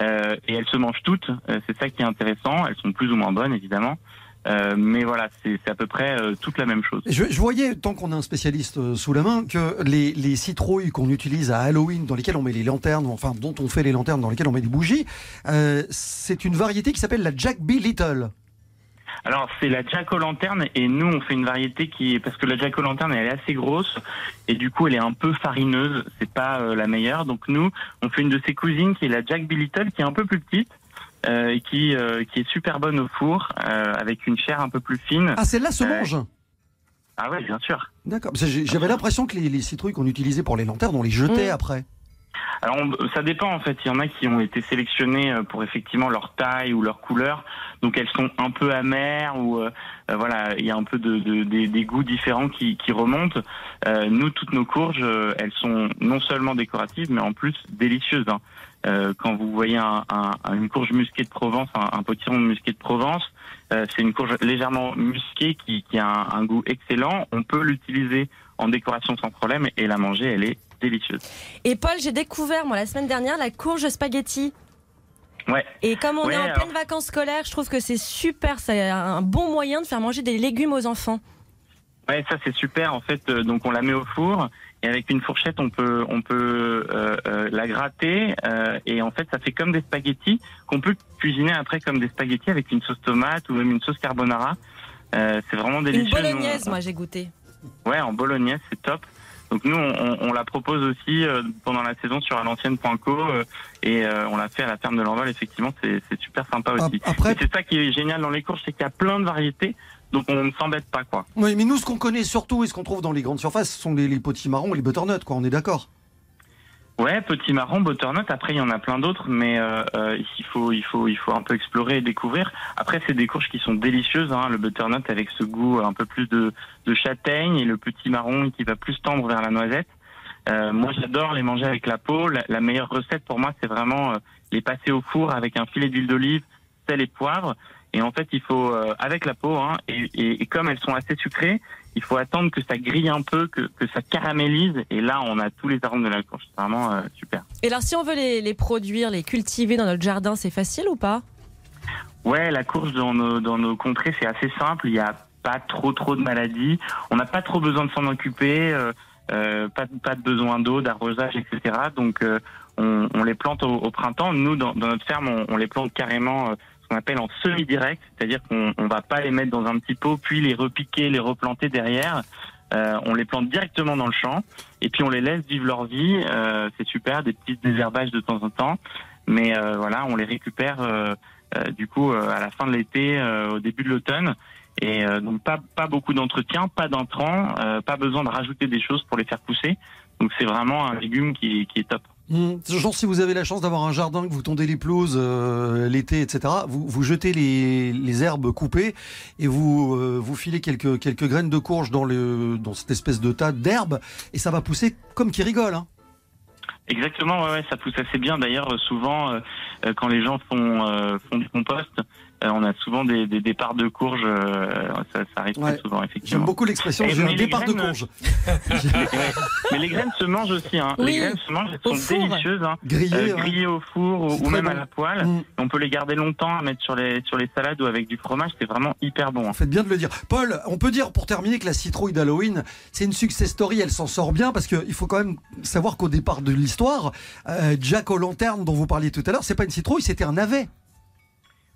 et elles se mangent toutes. c'est ça qui est intéressant. Elles sont plus ou moins bonnes, évidemment. Euh, mais voilà, c'est à peu près euh, toute la même chose.
Je, je voyais, tant qu'on a un spécialiste euh, sous la main, que les, les citrouilles qu'on utilise à Halloween, dans lesquelles on met les lanternes, enfin dont on fait les lanternes, dans lesquelles on met des bougies, c'est une variété qui s'appelle la Jack B. Little.
Alors c'est la Jack o' lanterne et nous on fait une variété qui est parce que la Jack o' lanterne elle est assez grosse et du coup elle est un peu farineuse, c'est pas la meilleure. Donc nous on fait une de ses cousines qui est la Jack B Little qui est un peu plus petite euh, et qui, euh, qui est super bonne au four, euh, avec une chair un peu plus fine.
Ah, celle-là se mange?
Ah oui, bien sûr.
D'accord. J'avais l'impression que les, citrouilles qu'on utilisait pour les lanternes, on les jetait mm. après.
Alors ça dépend en fait. Il y en a qui ont été sélectionnés pour effectivement leur taille ou leur couleur, donc elles sont un peu amères ou voilà, il y a un peu de, de, des goûts différents qui, qui remontent. nous, toutes nos courges, elles sont non seulement décoratives, mais en plus délicieuses. Hein. Euh, quand vous voyez un, un, une courge musquée de Provence, un, un potiron musqué de Provence, c'est une courge légèrement musquée qui, qui a un, un goût excellent. On peut l'utiliser en décoration sans problème et la manger, elle est délicieuse.
Et Paul, j'ai découvert moi la semaine dernière la courge spaghetti.
Ouais.
Et comme on
Ouais,
est en
alors-
pleine vacances scolaires, je trouve que c'est super, c'est un bon moyen de faire manger des légumes aux enfants.
Ouais, ça c'est super. En fait, euh, donc on la met au four et avec une fourchette, on peut on peut euh, euh, la gratter euh, et en fait, ça fait comme des spaghettis qu'on peut cuisiner après comme des spaghettis avec une sauce tomate ou même une sauce carbonara. Euh, c'est vraiment
Une
délicieux.
bolognaise,
Nous, on-
moi j'ai goûté.
Ouais, en bolognaise, c'est top. Donc nous, on, la propose aussi euh, pendant la saison sur alancienne.co euh, et euh, on l'a fait à la ferme de l'Envol. Effectivement, c'est super sympa aussi.
Après-
Et c'est ça qui est génial dans les courses, c'est qu'il y a plein de variétés, donc on ne s'embête pas quoi.
Oui, mais nous, ce qu'on connaît surtout et ce qu'on trouve dans les grandes surfaces, ce sont les, les potimarrons et les butternuts, quoi. On est d'accord?
Ouais, petit marron, butternut. Après, il y en a plein d'autres, mais euh, euh, il faut, il faut, il faut un peu explorer et découvrir. Après, c'est des courges qui sont délicieuses. Hein, le butternut avec ce goût un peu plus de, de châtaigne et le petit marron qui va plus tendre vers la noisette. Euh, moi, j'adore les manger avec la peau. La, la meilleure recette pour moi, c'est vraiment euh, les passer au four avec un filet d'huile d'olive, sel et poivre. Et en fait, il faut euh, avec la peau, hein, et, et, et comme elles sont assez sucrées, il faut attendre que ça grille un peu, que, que ça caramélise. Et là, on a tous les arômes de la courge. C'est vraiment euh, super.
Et alors si on veut les, les produire, les cultiver dans notre jardin, c'est facile ou pas?
Ouais, la courge dans nos, dans nos contrées, c'est assez simple. Il n'y a pas trop trop de maladies. On n'a pas trop besoin de s'en occuper. euh, euh, pas, pas de besoin d'eau, d'arrosage, etc. Donc, euh, on, on les plante au, au printemps. Nous, dans, dans notre ferme, on, on les plante carrément euh, qu'on appelle en semi-direct, c'est-à-dire qu'on on va pas les mettre dans un petit pot, puis les repiquer, les replanter derrière. Euh, on les plante directement dans le champ et puis on les laisse vivre leur vie. Euh, c'est super, des petits désherbages de temps en temps, mais euh, voilà, on les récupère euh, euh, du coup euh, à la fin de l'été, au début de l'automne. Et donc pas pas beaucoup d'entretien, pas d'intrants, pas besoin de rajouter des choses pour les faire pousser. Donc c'est vraiment un légume qui, qui est top.
Mmh. Genre, si vous avez la chance d'avoir un jardin, que vous tondez les pelouses euh, l'été, etc., vous, vous jetez les, herbes coupées et vous, euh, vous filez quelques, graines de courge dans, le, dans cette espèce de tas d'herbes et ça va pousser comme qui rigole. Hein.
Exactement, ouais, ouais, ça pousse assez bien. D'ailleurs, souvent, euh, quand les gens font du compost, euh, on a souvent des, des départs de courges. euh, ça, ça arrive
Ouais.
très souvent,
J'aime
effectivement.
beaucoup l'expression j'ai
mais
un
les
départ de
graines,
courge. (laughs)
Ouais. Mais les graines se mangent aussi. Hein.
Oui,
les graines se mangent, elles sont
four.
délicieuses. Hein. Euh, grillées au four ou, même
bon.
à la poêle.
Mmh.
On peut les garder longtemps à mettre sur les sur les salades ou avec du fromage. C'est vraiment hyper bon. hein.
Faites bien de le dire. Paul, on peut dire pour terminer que la citrouille d'Halloween, c'est une success story. Elle s'en sort bien parce qu'il faut quand même savoir qu'au départ de l'histoire, euh, Jack aux lanternes dont vous parliez tout à l'heure, c'est pas une citrouille, c'était un navet.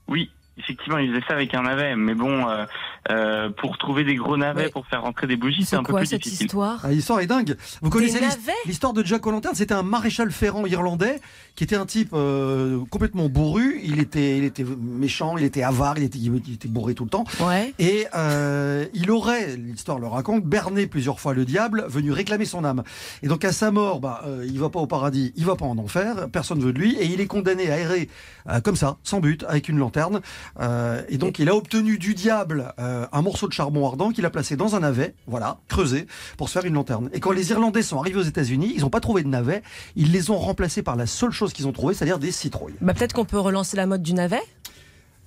Oui, effectivement, ils faisaient ça avec un navet. Mais bon, euh, euh, pour trouver des gros navets
Mais
pour faire rentrer des bougies, c'est un peu plus
cette
difficile.
histoire
Ah, L'histoire est dingue. Vous connaissez l'histoire de Jack O'Lantern? C'était un maréchal ferrant irlandais qui était un type euh, complètement bourru. Il était, il était méchant, il était avare, il était, il était bourré tout le temps.
Ouais.
Et euh, il aurait, l'histoire le raconte, berné plusieurs fois le diable, venu réclamer son âme. Et donc à sa mort, bah, euh, il va pas au paradis, il va pas en enfer, personne veut de lui, et il est condamné à errer euh, comme ça, sans but, avec une lanterne. Euh, et donc il a obtenu du diable euh, un morceau de charbon ardent qu'il a placé dans un navet, voilà, creusé, pour se faire une lanterne. Et quand les Irlandais sont arrivés aux États-Unis, ils n'ont pas trouvé de navet, ils les ont remplacés par la seule chose qu'ils ont trouvée, c'est-à-dire des citrouilles.
Bah peut-être qu'on peut relancer la mode du navet?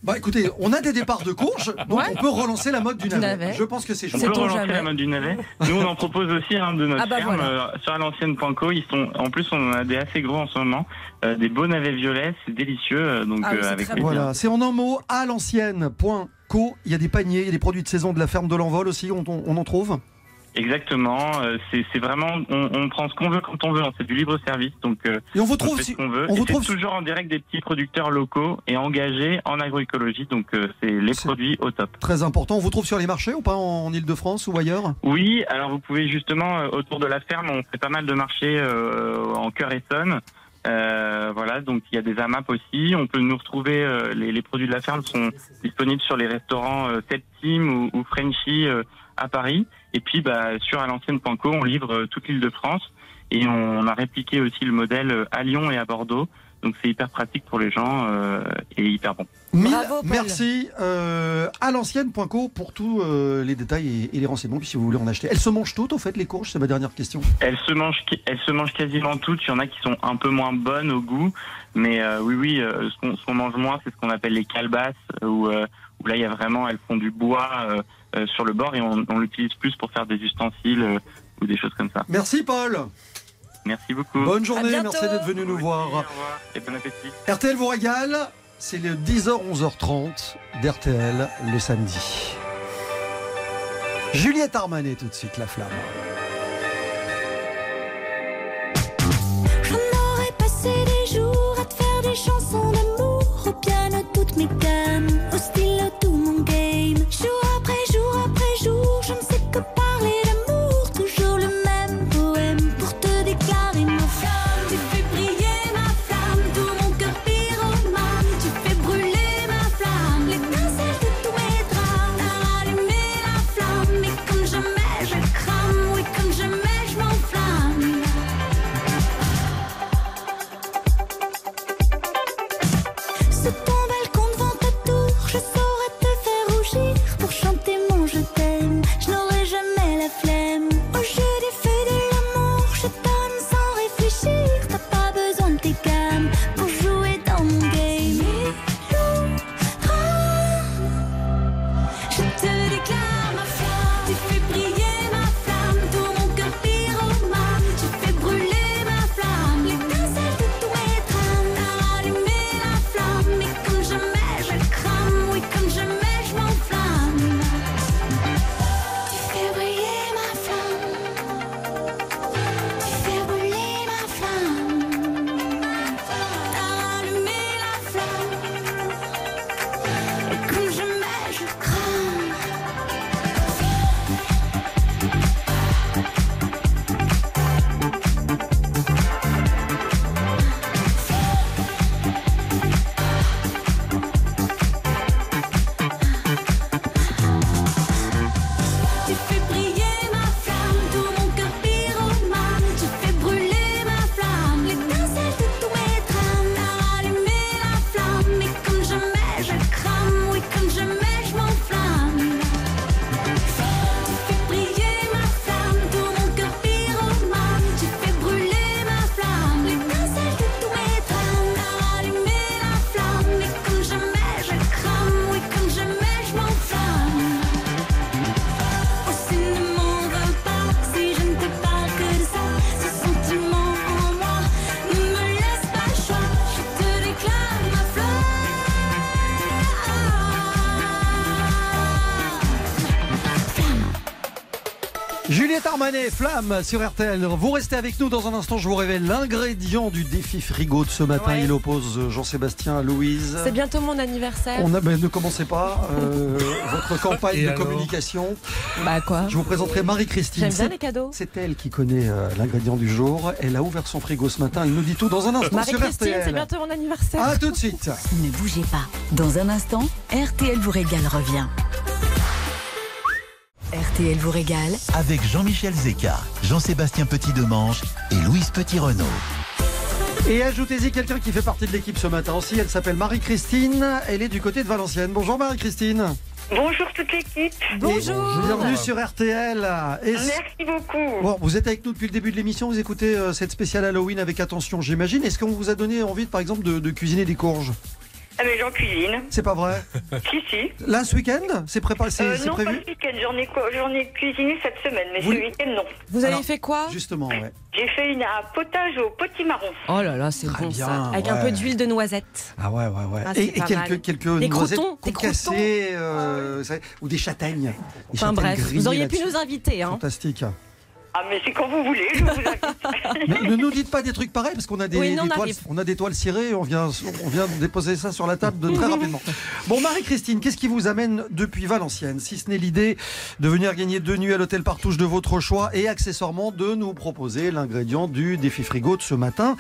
Bah écoutez, on a des départs de courge, donc
Ouais.
on peut relancer la mode du navet.
navet.
Je pense que c'est
On
chaud.
C'est
peut relancer
jamais.
la mode du navet. Nous, on en propose aussi hein, de notre
Ah bah
ferme
voilà.
euh, sur l'ancienne.co. Ils sont, en plus, on en a des assez gros en ce moment, euh, des beaux navets violets, c'est délicieux. euh, donc
Ah
euh, avec.
Voilà, c'est en un mot, à l'ancienne.co. Il y a des paniers, il y a des produits de saison de la ferme de l'envol aussi, on, on- on en trouve?
Exactement. euh, c'est vraiment, on, on prend ce qu'on veut quand on veut. hein, C'est du libre service, donc euh,
Et on vous
on
trouve
fait
si-
ce qu'on veut.
on
Et
vous
c'est
trouve-
toujours en direct des petits producteurs locaux et engagés en agroécologie. Donc euh, c'est les produits au top.
Très important, on vous trouve sur les marchés ou pas en, Ile-de-France ou ailleurs?
Oui, alors vous pouvez justement euh, autour de la ferme, on fait pas mal de marchés euh, en cœur et sonne. Euh, voilà, donc il y a des AMAP aussi. On peut nous retrouver. euh, les, les produits de la ferme sont disponibles sur les restaurants euh, Septime ou, ou Frenchy euh, à Paris. Et puis, bah, sur alancienne.co, on livre euh, toute l'île de France et on a répliqué aussi le modèle euh, à Lyon et à Bordeaux. Donc c'est hyper pratique pour les gens euh, et hyper bon.
Mille
Bravo, Paul.
merci euh, à l'ancienne.co pour tous euh, les détails et, et les renseignements, puis si vous voulez en acheter. Elles se mangent toutes, au fait, les courges? C'est ma dernière question.
Elles se mangent, elles se mangent quasiment toutes. Il y en a qui sont un peu moins bonnes au goût, mais euh, oui, oui, euh, ce qu'on mange moins, c'est ce qu'on appelle les calebasses euh, où là il y a vraiment, elles font du bois sur le bord et on, on l'utilise plus pour faire des ustensiles euh, ou des choses comme ça.
Merci Paul.
Merci beaucoup.
Bonne journée, merci d'être venu nous voir.
Au revoir et bon appétit.
RTL vous régale, c'est le 10h 11h30 d'RTL le samedi. Juliette Armanet tout de suite la flamme.
J'en aurais passé des jours à te faire des chansons d'amour Flamme
sur RTL. Vous restez avec nous dans un instant. Je vous révèle l'ingrédient du défi frigo de ce matin.
Ouais.
Il oppose Jean-Sébastien à Louise.
C'est bientôt mon anniversaire.
On a, ben, ne commencez pas euh, (laughs) votre campagne
Et
de communication.
Bah quoi
Je vous présenterai Marie-Christine.
J'aime bien
C'est-
les cadeaux.
C'est elle qui connaît euh, l'ingrédient du jour. Elle a ouvert son frigo ce matin. Elle nous dit tout dans un instant sur
Marie-Christine,
RTL.
c'est bientôt mon anniversaire.
À tout de suite. (laughs)
Ne bougez pas. Dans un instant, RTL vous régale revient. RTL vous régale
Avec Jean-Michel Zeka, Jean-Sébastien Petit-Demange et Louise Petit-Renault.
Et ajoutez-y quelqu'un qui fait partie de l'équipe ce matin aussi. Elle s'appelle Marie-Christine. Elle est du côté de Valenciennes. Bonjour Marie-Christine.
Bonjour toute l'équipe.
Bonjour.
Bienvenue sur RTL. Et
Merci beaucoup.
Bon, vous êtes avec nous depuis le début de l'émission, vous écoutez euh, cette spéciale Halloween avec attention, j'imagine. Est-ce qu'on vous a donné envie, par exemple, de, de cuisiner des courges?
Ah mais j'en cuisine.
C'est pas vrai (laughs)
si si.
Là, ce week-end C'est préparé, c'est
Euh, non pas ce week-end, j'en ai, quoi- j'en ai cuisiné cette semaine, mais
Vous-
ce week-end non.
Vous avez
Alors,
fait quoi
Justement, ouais.
J'ai fait une, un potage au potimarron.
Oh là là, c'est bon
bien,
ça. Avec un peu d'huile de noisette.
Ah ouais, ouais, ouais.
Ah,
et, quelques, quelques
Des
noisettes
crotons, des
euh, savez, ou des châtaignes. Des
Enfin
châtaignes
bref, vous auriez pu nous inviter. Hein.
Fantastique.
Ah mais c'est quand vous voulez, je vous (laughs) invite.
ne, ne nous dites pas des trucs pareils parce qu'on a des,
Oui, non,
des
on
toiles, on a des toiles cirées, on vient, on vient déposer ça sur la table de très (laughs) rapidement. Bon, Marie-Christine, qu'est-ce qui vous amène depuis Valenciennes Si ce n'est l'idée de venir gagner deux nuits à l'hôtel Partouche de votre choix et accessoirement de nous proposer l'ingrédient du défi frigo de ce matin?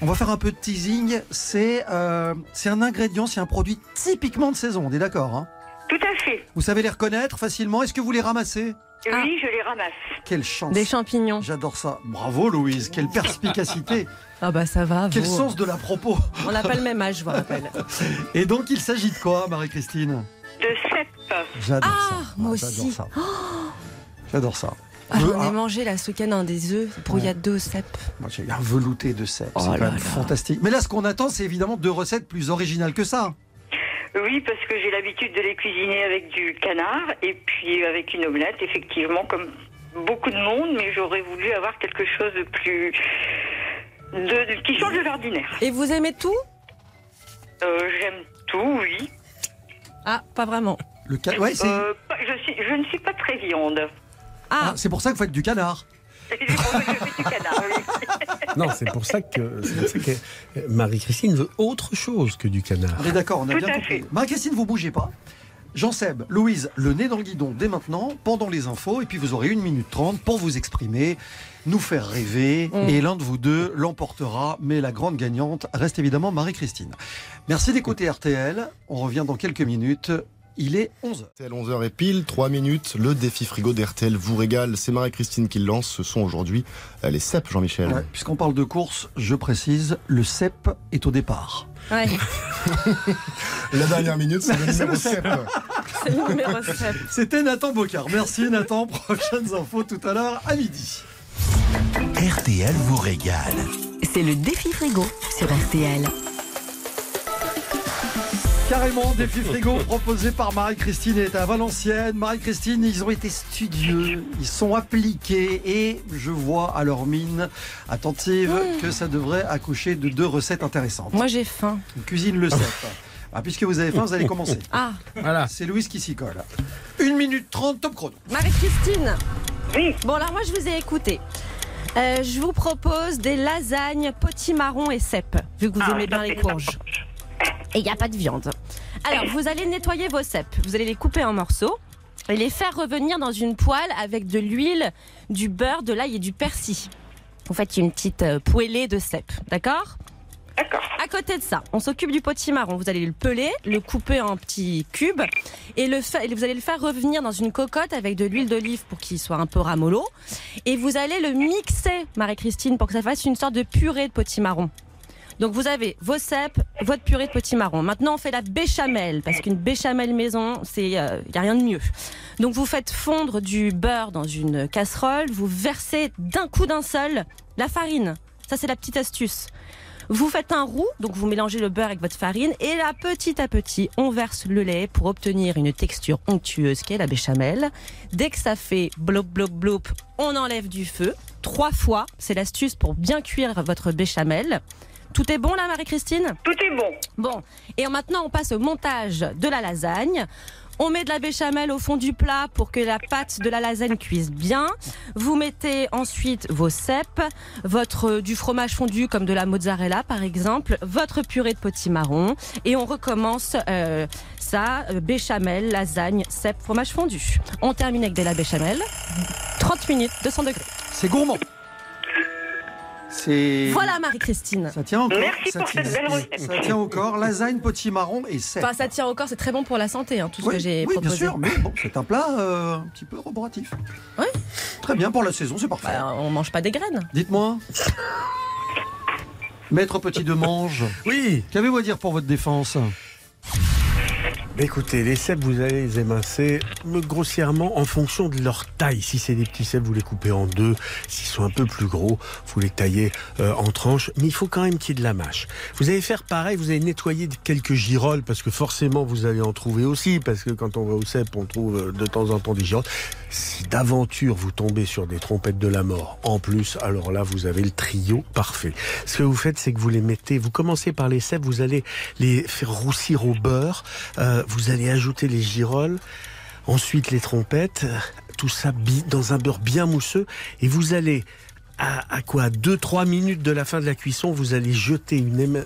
On va faire un peu de teasing. C'est euh, c'est un ingrédient, c'est un produit typiquement de saison, on est d'accord hein?
Tout à fait.
Vous savez les reconnaître facilement Est-ce que vous les ramassez?
Oui, je les ramasse.
Quelle chance
Des champignons.
J'adore ça. Bravo Louise, quelle perspicacité (laughs)
Ah bah ça va.
Quel
vous.
sens de la propos
On n'a pas le même âge, je vous rappelle.
Et donc il s'agit de quoi Marie-Christine?
De cèpe.
J'adore
Ah,
ça.
moi
J'adore
aussi.
ça. J'adore ça.
Ah,
Je-
J'en ai
ah,
mangé là ce week-end un des œufs brouillade d'eau au cèpe.
moi, J'ai un velouté de cèpe,
Oh
c'est quand
là
même
là.
fantastique. Mais là, ce qu'on attend, c'est évidemment deux recettes plus originales que ça.
Oui, parce que j'ai l'habitude de les cuisiner avec du canard et puis avec une omelette, effectivement, comme beaucoup de monde, mais j'aurais voulu avoir quelque chose de plus. de- de- qui change de l'ordinaire.
Et vous aimez tout?
Euh, J'aime tout, oui.
Ah, pas vraiment.
Le ca- ouais, c'est
Euh, je, suis, je ne suis pas très viande.
ah, c'est pour ça que vous faites du canard.
C'est pour ça que je fais du canard, oui.
Non, c'est pour ça que, Marie-Christine veut autre chose que du canard.
On est d'accord, on a
Tout
bien compris.
fait.
Marie-Christine, vous bougez pas. Jean-Seb, Louise, le nez dans le guidon dès maintenant, pendant les infos, et puis vous aurez une minute trente pour vous exprimer, nous faire rêver,
Mm.
et l'un de vous deux l'emportera, mais la grande gagnante reste évidemment Marie-Christine. Merci d'écouter RTL, on revient dans quelques minutes, il est 11h.
RTL 11h et pile, 3 minutes, le défi frigo d'RTL vous régale. C'est Marie-Christine qui le lance, ce sont aujourd'hui euh, les cèpes, Jean-Michel.
Ouais, Puisqu'on parle de course, je précise, le CEP est au départ.
Ouais, (laughs)
La dernière minute, c'est le (laughs) numéro
le cèpe.
7. (laughs)
c'est le numéro 7.
C'était Nathan Bocard. Merci Nathan, prochaines infos tout à l'heure à midi.
RTL vous régale.
C'est le défi frigo sur RTL.
Carrément, défi frigo proposé par Marie-Christine est à Valenciennes. Marie-Christine, ils ont été studieux, ils sont appliqués et je vois à leur mine attentive que ça devrait accoucher de deux recettes intéressantes.
Moi j'ai faim.
Une cuisine le cèpe. (laughs) Ah, puisque vous avez faim, vous allez commencer.
Ah,
Voilà.
C'est Louise qui s'y colle. Une minute trente, top chrono.
Marie-Christine.
Oui.
Bon, alors moi je vous ai écouté. Euh, je vous propose des lasagnes potimarron et cèpes, vu que vous
Ah,
aimez bien les courges. Et il n'y a pas de viande. Alors, vous allez nettoyer vos cèpes. Vous allez les couper en morceaux et les faire revenir dans une poêle avec de l'huile, du beurre, de l'ail et du persil. Vous faites une petite euh, poêlée de cèpes, d'accord?
D'accord.
À côté de ça, on s'occupe du potimarron. Vous allez le peler, le couper en petits cubes et, le fa- et vous allez le faire revenir dans une cocotte avec de l'huile d'olive pour qu'il soit un peu ramollo. Et vous allez le mixer, Marie-Christine, pour que ça fasse une sorte de purée de potimarron. Donc vous avez vos cèpes, votre purée de potimarron. Maintenant on fait la béchamel parce qu'une béchamel maison, c'est il y a rien de mieux. Donc vous faites fondre du beurre dans une casserole, vous versez d'un coup d'un seul la farine. Ça c'est la petite astuce. Vous faites un roux, donc vous mélangez le beurre avec votre farine et là petit à petit on verse le lait pour obtenir une texture onctueuse qui est la béchamel. Dès que ça fait blop blop blop, on enlève du feu trois fois. C'est l'astuce pour bien cuire votre béchamel. Tout est bon là, Marie-Christine
Tout est bon.
Bon, et maintenant on passe au montage de la lasagne. On met de la béchamel au fond du plat pour que la pâte de la lasagne cuise bien. Vous mettez ensuite vos cèpes, votre euh, du fromage fondu comme de la mozzarella par exemple, votre purée de potimarron et on recommence euh, ça euh, béchamel, lasagne, cèpes, fromage fondu. On termine avec de la béchamel. 30 minutes, 200 degrés.
C'est gourmand. C'est.
Voilà Marie-Christine.
Ça tient encore.
Merci
ça
pour
tient,
cette belle recette.
Ça tient au corps. Lasagne, potimarron et cèpe.
Enfin, ça tient au corps, c'est très bon pour la santé, hein, tout ce
oui,
que j'ai
oui,
proposé.
bien sûr, mais bon, c'est un plat euh, un petit peu roboratif.
Oui.
Très bien pour la saison, c'est parfait.
Bah, on mange pas des graines.
Dites-moi. Maître Petit de Mange,
Oui.
qu'avez-vous à dire pour votre défense?
Écoutez, les cèpes, vous allez les émincer grossièrement en fonction de leur taille. Si c'est des petits cèpes, vous les coupez en deux. S'ils sont un peu plus gros, vous les taillez euh, en tranches. Mais il faut quand même qu'il y ait de la mâche. Vous allez faire pareil, vous allez nettoyer quelques girolles parce que forcément vous allez en trouver aussi. Parce que quand on va au cèpe, on trouve euh, de temps en temps des girolles. Si d'aventure vous tombez sur des trompettes de la mort, en plus, alors là vous avez le trio parfait. Ce que vous faites, c'est que vous les mettez, vous commencez par les cèpes, vous allez les faire roussir au beurre, euh, vous allez ajouter les girolles, ensuite les trompettes, tout ça dans un beurre bien mousseux, et vous allez à, à quoi 2-3 minutes de la fin de la cuisson, vous allez jeter une-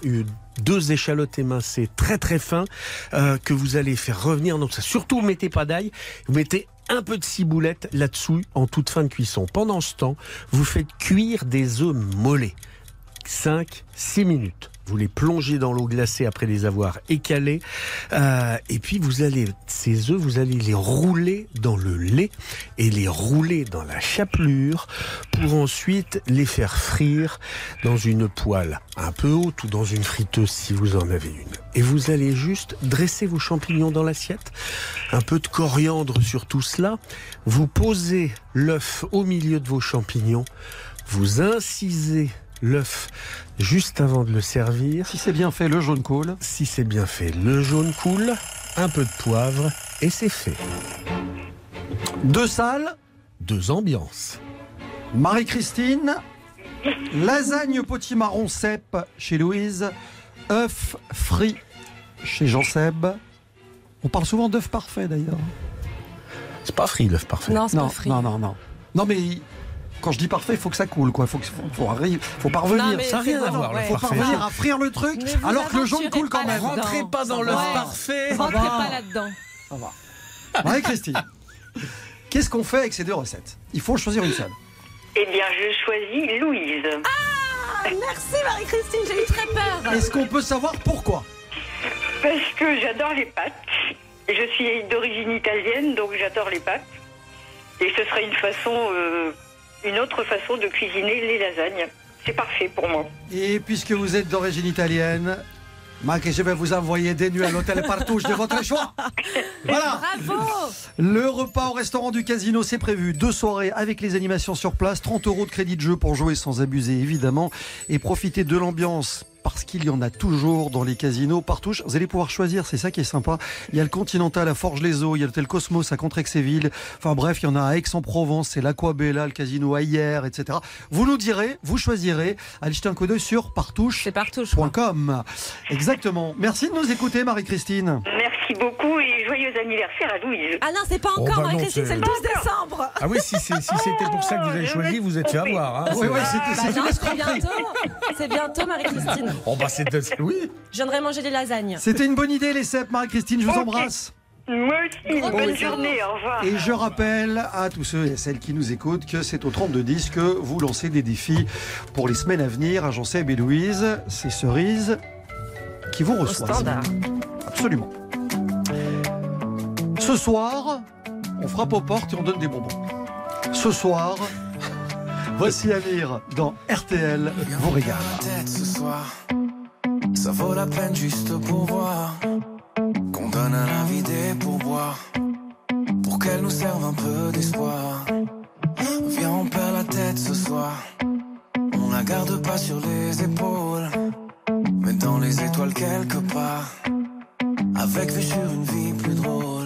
deux échalotes émincées très très fins euh, que vous allez faire revenir. Donc ça, surtout, vous mettez pas d'ail, vous mettez un peu de ciboulette là-dessous en toute fin de cuisson. Pendant ce temps, vous faites cuire des œufs mollets. 5-6 minutes. Vous les plongez dans l'eau glacée après les avoir écalés. Euh, et puis vous allez, ces œufs, vous allez les rouler dans le lait et les rouler dans la chapelure pour ensuite les faire frire dans une poêle un peu haute ou dans une friteuse si vous en avez une. Et vous allez juste dresser vos champignons dans l'assiette, un peu de coriandre sur tout cela. Vous posez l'œuf au milieu de vos champignons, vous incisez l'œuf juste avant de le servir.
Si c'est bien fait, le jaune coule.
Si c'est bien fait, le jaune coule, un peu de poivre et c'est fait.
Deux salles,
Deux ambiances.
Marie-Christine, lasagne potimarron cèpe chez Louise, œuf frit chez Jean-Seb. On parle souvent d'œuf parfait d'ailleurs.
C'est pas frit l'œuf parfait.
Non, c'est pas frit.
non, non, non. Non, mais quand je dis parfait, il faut que ça coule, quoi. Faut, que- faut, faut, parvenir.
Non,
Ça n'a rien à voir,
faut
parfait.
parvenir à frire le truc, alors que le jaune coule quand même.
Rentrez pas dans l'œuf parfait.
Rentrez pas là-dedans.
Ça va. (laughs) Marie-Christine, qu'est-ce qu'on fait avec ces deux recettes? Il faut choisir une seule.
Eh bien, je choisis Louise.
Ah, merci Marie-Christine, j'ai eu très peur.
Est-ce qu'on peut savoir pourquoi?
Parce que j'adore les pâtes. Je suis d'origine italienne, donc j'adore les pâtes. Et ce serait une façon, euh, une autre façon de cuisiner les lasagnes. C'est parfait pour moi.
Et puisque vous êtes d'origine italienne, Mac, je vais vous envoyer des nuits à l'hôtel (laughs) Partouche de votre choix. Voilà.
Bravo
Le repas au restaurant du casino, c'est prévu. Deux soirées avec les animations sur place, 30 euros de crédit de jeu pour jouer sans abuser évidemment et profiter de l'ambiance parce qu'il y en a toujours dans les casinos partout. Vous allez pouvoir choisir, c'est ça qui est sympa. Il y a le Continental à Forges-les-Eaux, il y a l'hôtel Cosmos à Contrexéville. Enfin bref, il y en a à Aix-en-Provence, c'est l'Aquabella, le casino à hier, etc. Vous nous direz, vous choisirez. Allez jeter un coup d'œil sur partouche.
C'est partout, je crois.
Com. Exactement. Merci de nous écouter, Marie-Christine.
Merci beaucoup et joyeux anniversaire à Louise.
Ah non, c'est pas
Oh,
encore,
bah
Marie-Christine,
c'est-
le 12 décembre.
Ah oui, si c'était pour ça que vous avez (laughs) choisi, vous êtes fait avoir. Hein.
Oui, oui, c'était
Bah bientôt. C'est bientôt, Marie-Christine. (laughs)
Oh bah c'est oui.
Je viendrai manger des lasagnes.
C'était une bonne idée, les cèpes, Marie-Christine. Je vous embrasse.
Moi aussi,
Gros
bonne journée, au revoir.
Et je rappelle à tous ceux et celles qui nous écoutent que c'est au 3210 que vous lancez des défis pour les semaines à venir à Jean-Seb et Louise. C'est Cerise qui vous
standard.
Absolument. Ce soir, on frappe aux portes et on donne des bonbons. Ce soir, voici Amir dans RTL vous régale.
ce soir. Ça vaut la peine juste pour voir qu'on donne à la vie des pour qu'elle nous serve un peu d'espoir. Viens, on perd la tête ce soir. On la garde pas sur les épaules, mais dans les étoiles quelque part. Avec vue sur une vie plus drôle.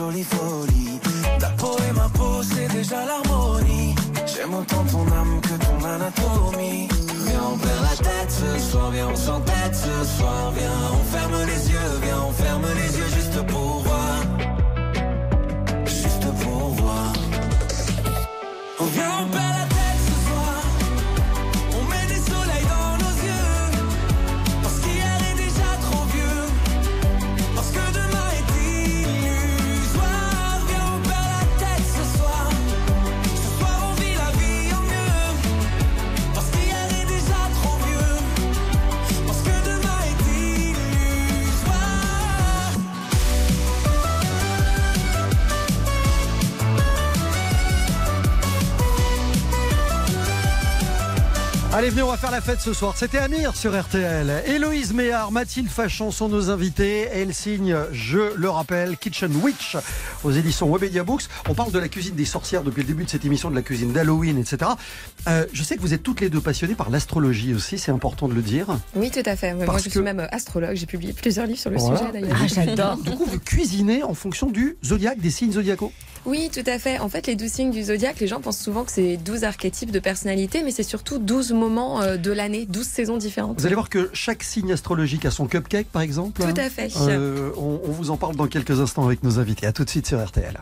Jolie folie. Ta peau et ma peau, c'est déjà l'harmonie. J'aime autant ton âme que ton anatomie. Viens, on perd la tête ce soir, viens, on s'entête ce soir. Viens, on ferme les yeux, viens, on ferme les yeux
Allez, venez, on va faire la fête ce soir. C'était Amir sur RTL. Héloïse Méard, Mathilde Fachon sont nos invités. Elles signent, je le rappelle, Kitchen Witch aux éditions Webedia Books. On parle de la cuisine des sorcières depuis le début de cette émission, de la cuisine d'Halloween, etc. Euh, je sais que vous êtes toutes les deux passionnées par l'astrologie aussi, c'est important de le dire.
Oui, tout à fait. Moi, je
que-
suis même euh, astrologue. J'ai publié plusieurs livres sur le
Voilà.
sujet d'ailleurs.
Ah, (laughs) j'adore. Du coup, vous cuisinez en fonction du zodiaque, des signes zodiacaux.
Oui, tout à fait. En fait, les 12 signes du zodiaque, les gens pensent souvent que c'est 12 archétypes de personnalité, mais c'est surtout 12 moments euh, de l'année, 12 saisons différentes.
Vous allez voir que chaque signe astrologique a son cupcake, par exemple.
Tout à fait.
Euh, on, on vous en parle dans quelques instants avec nos invités. À tout de suite sur RTL.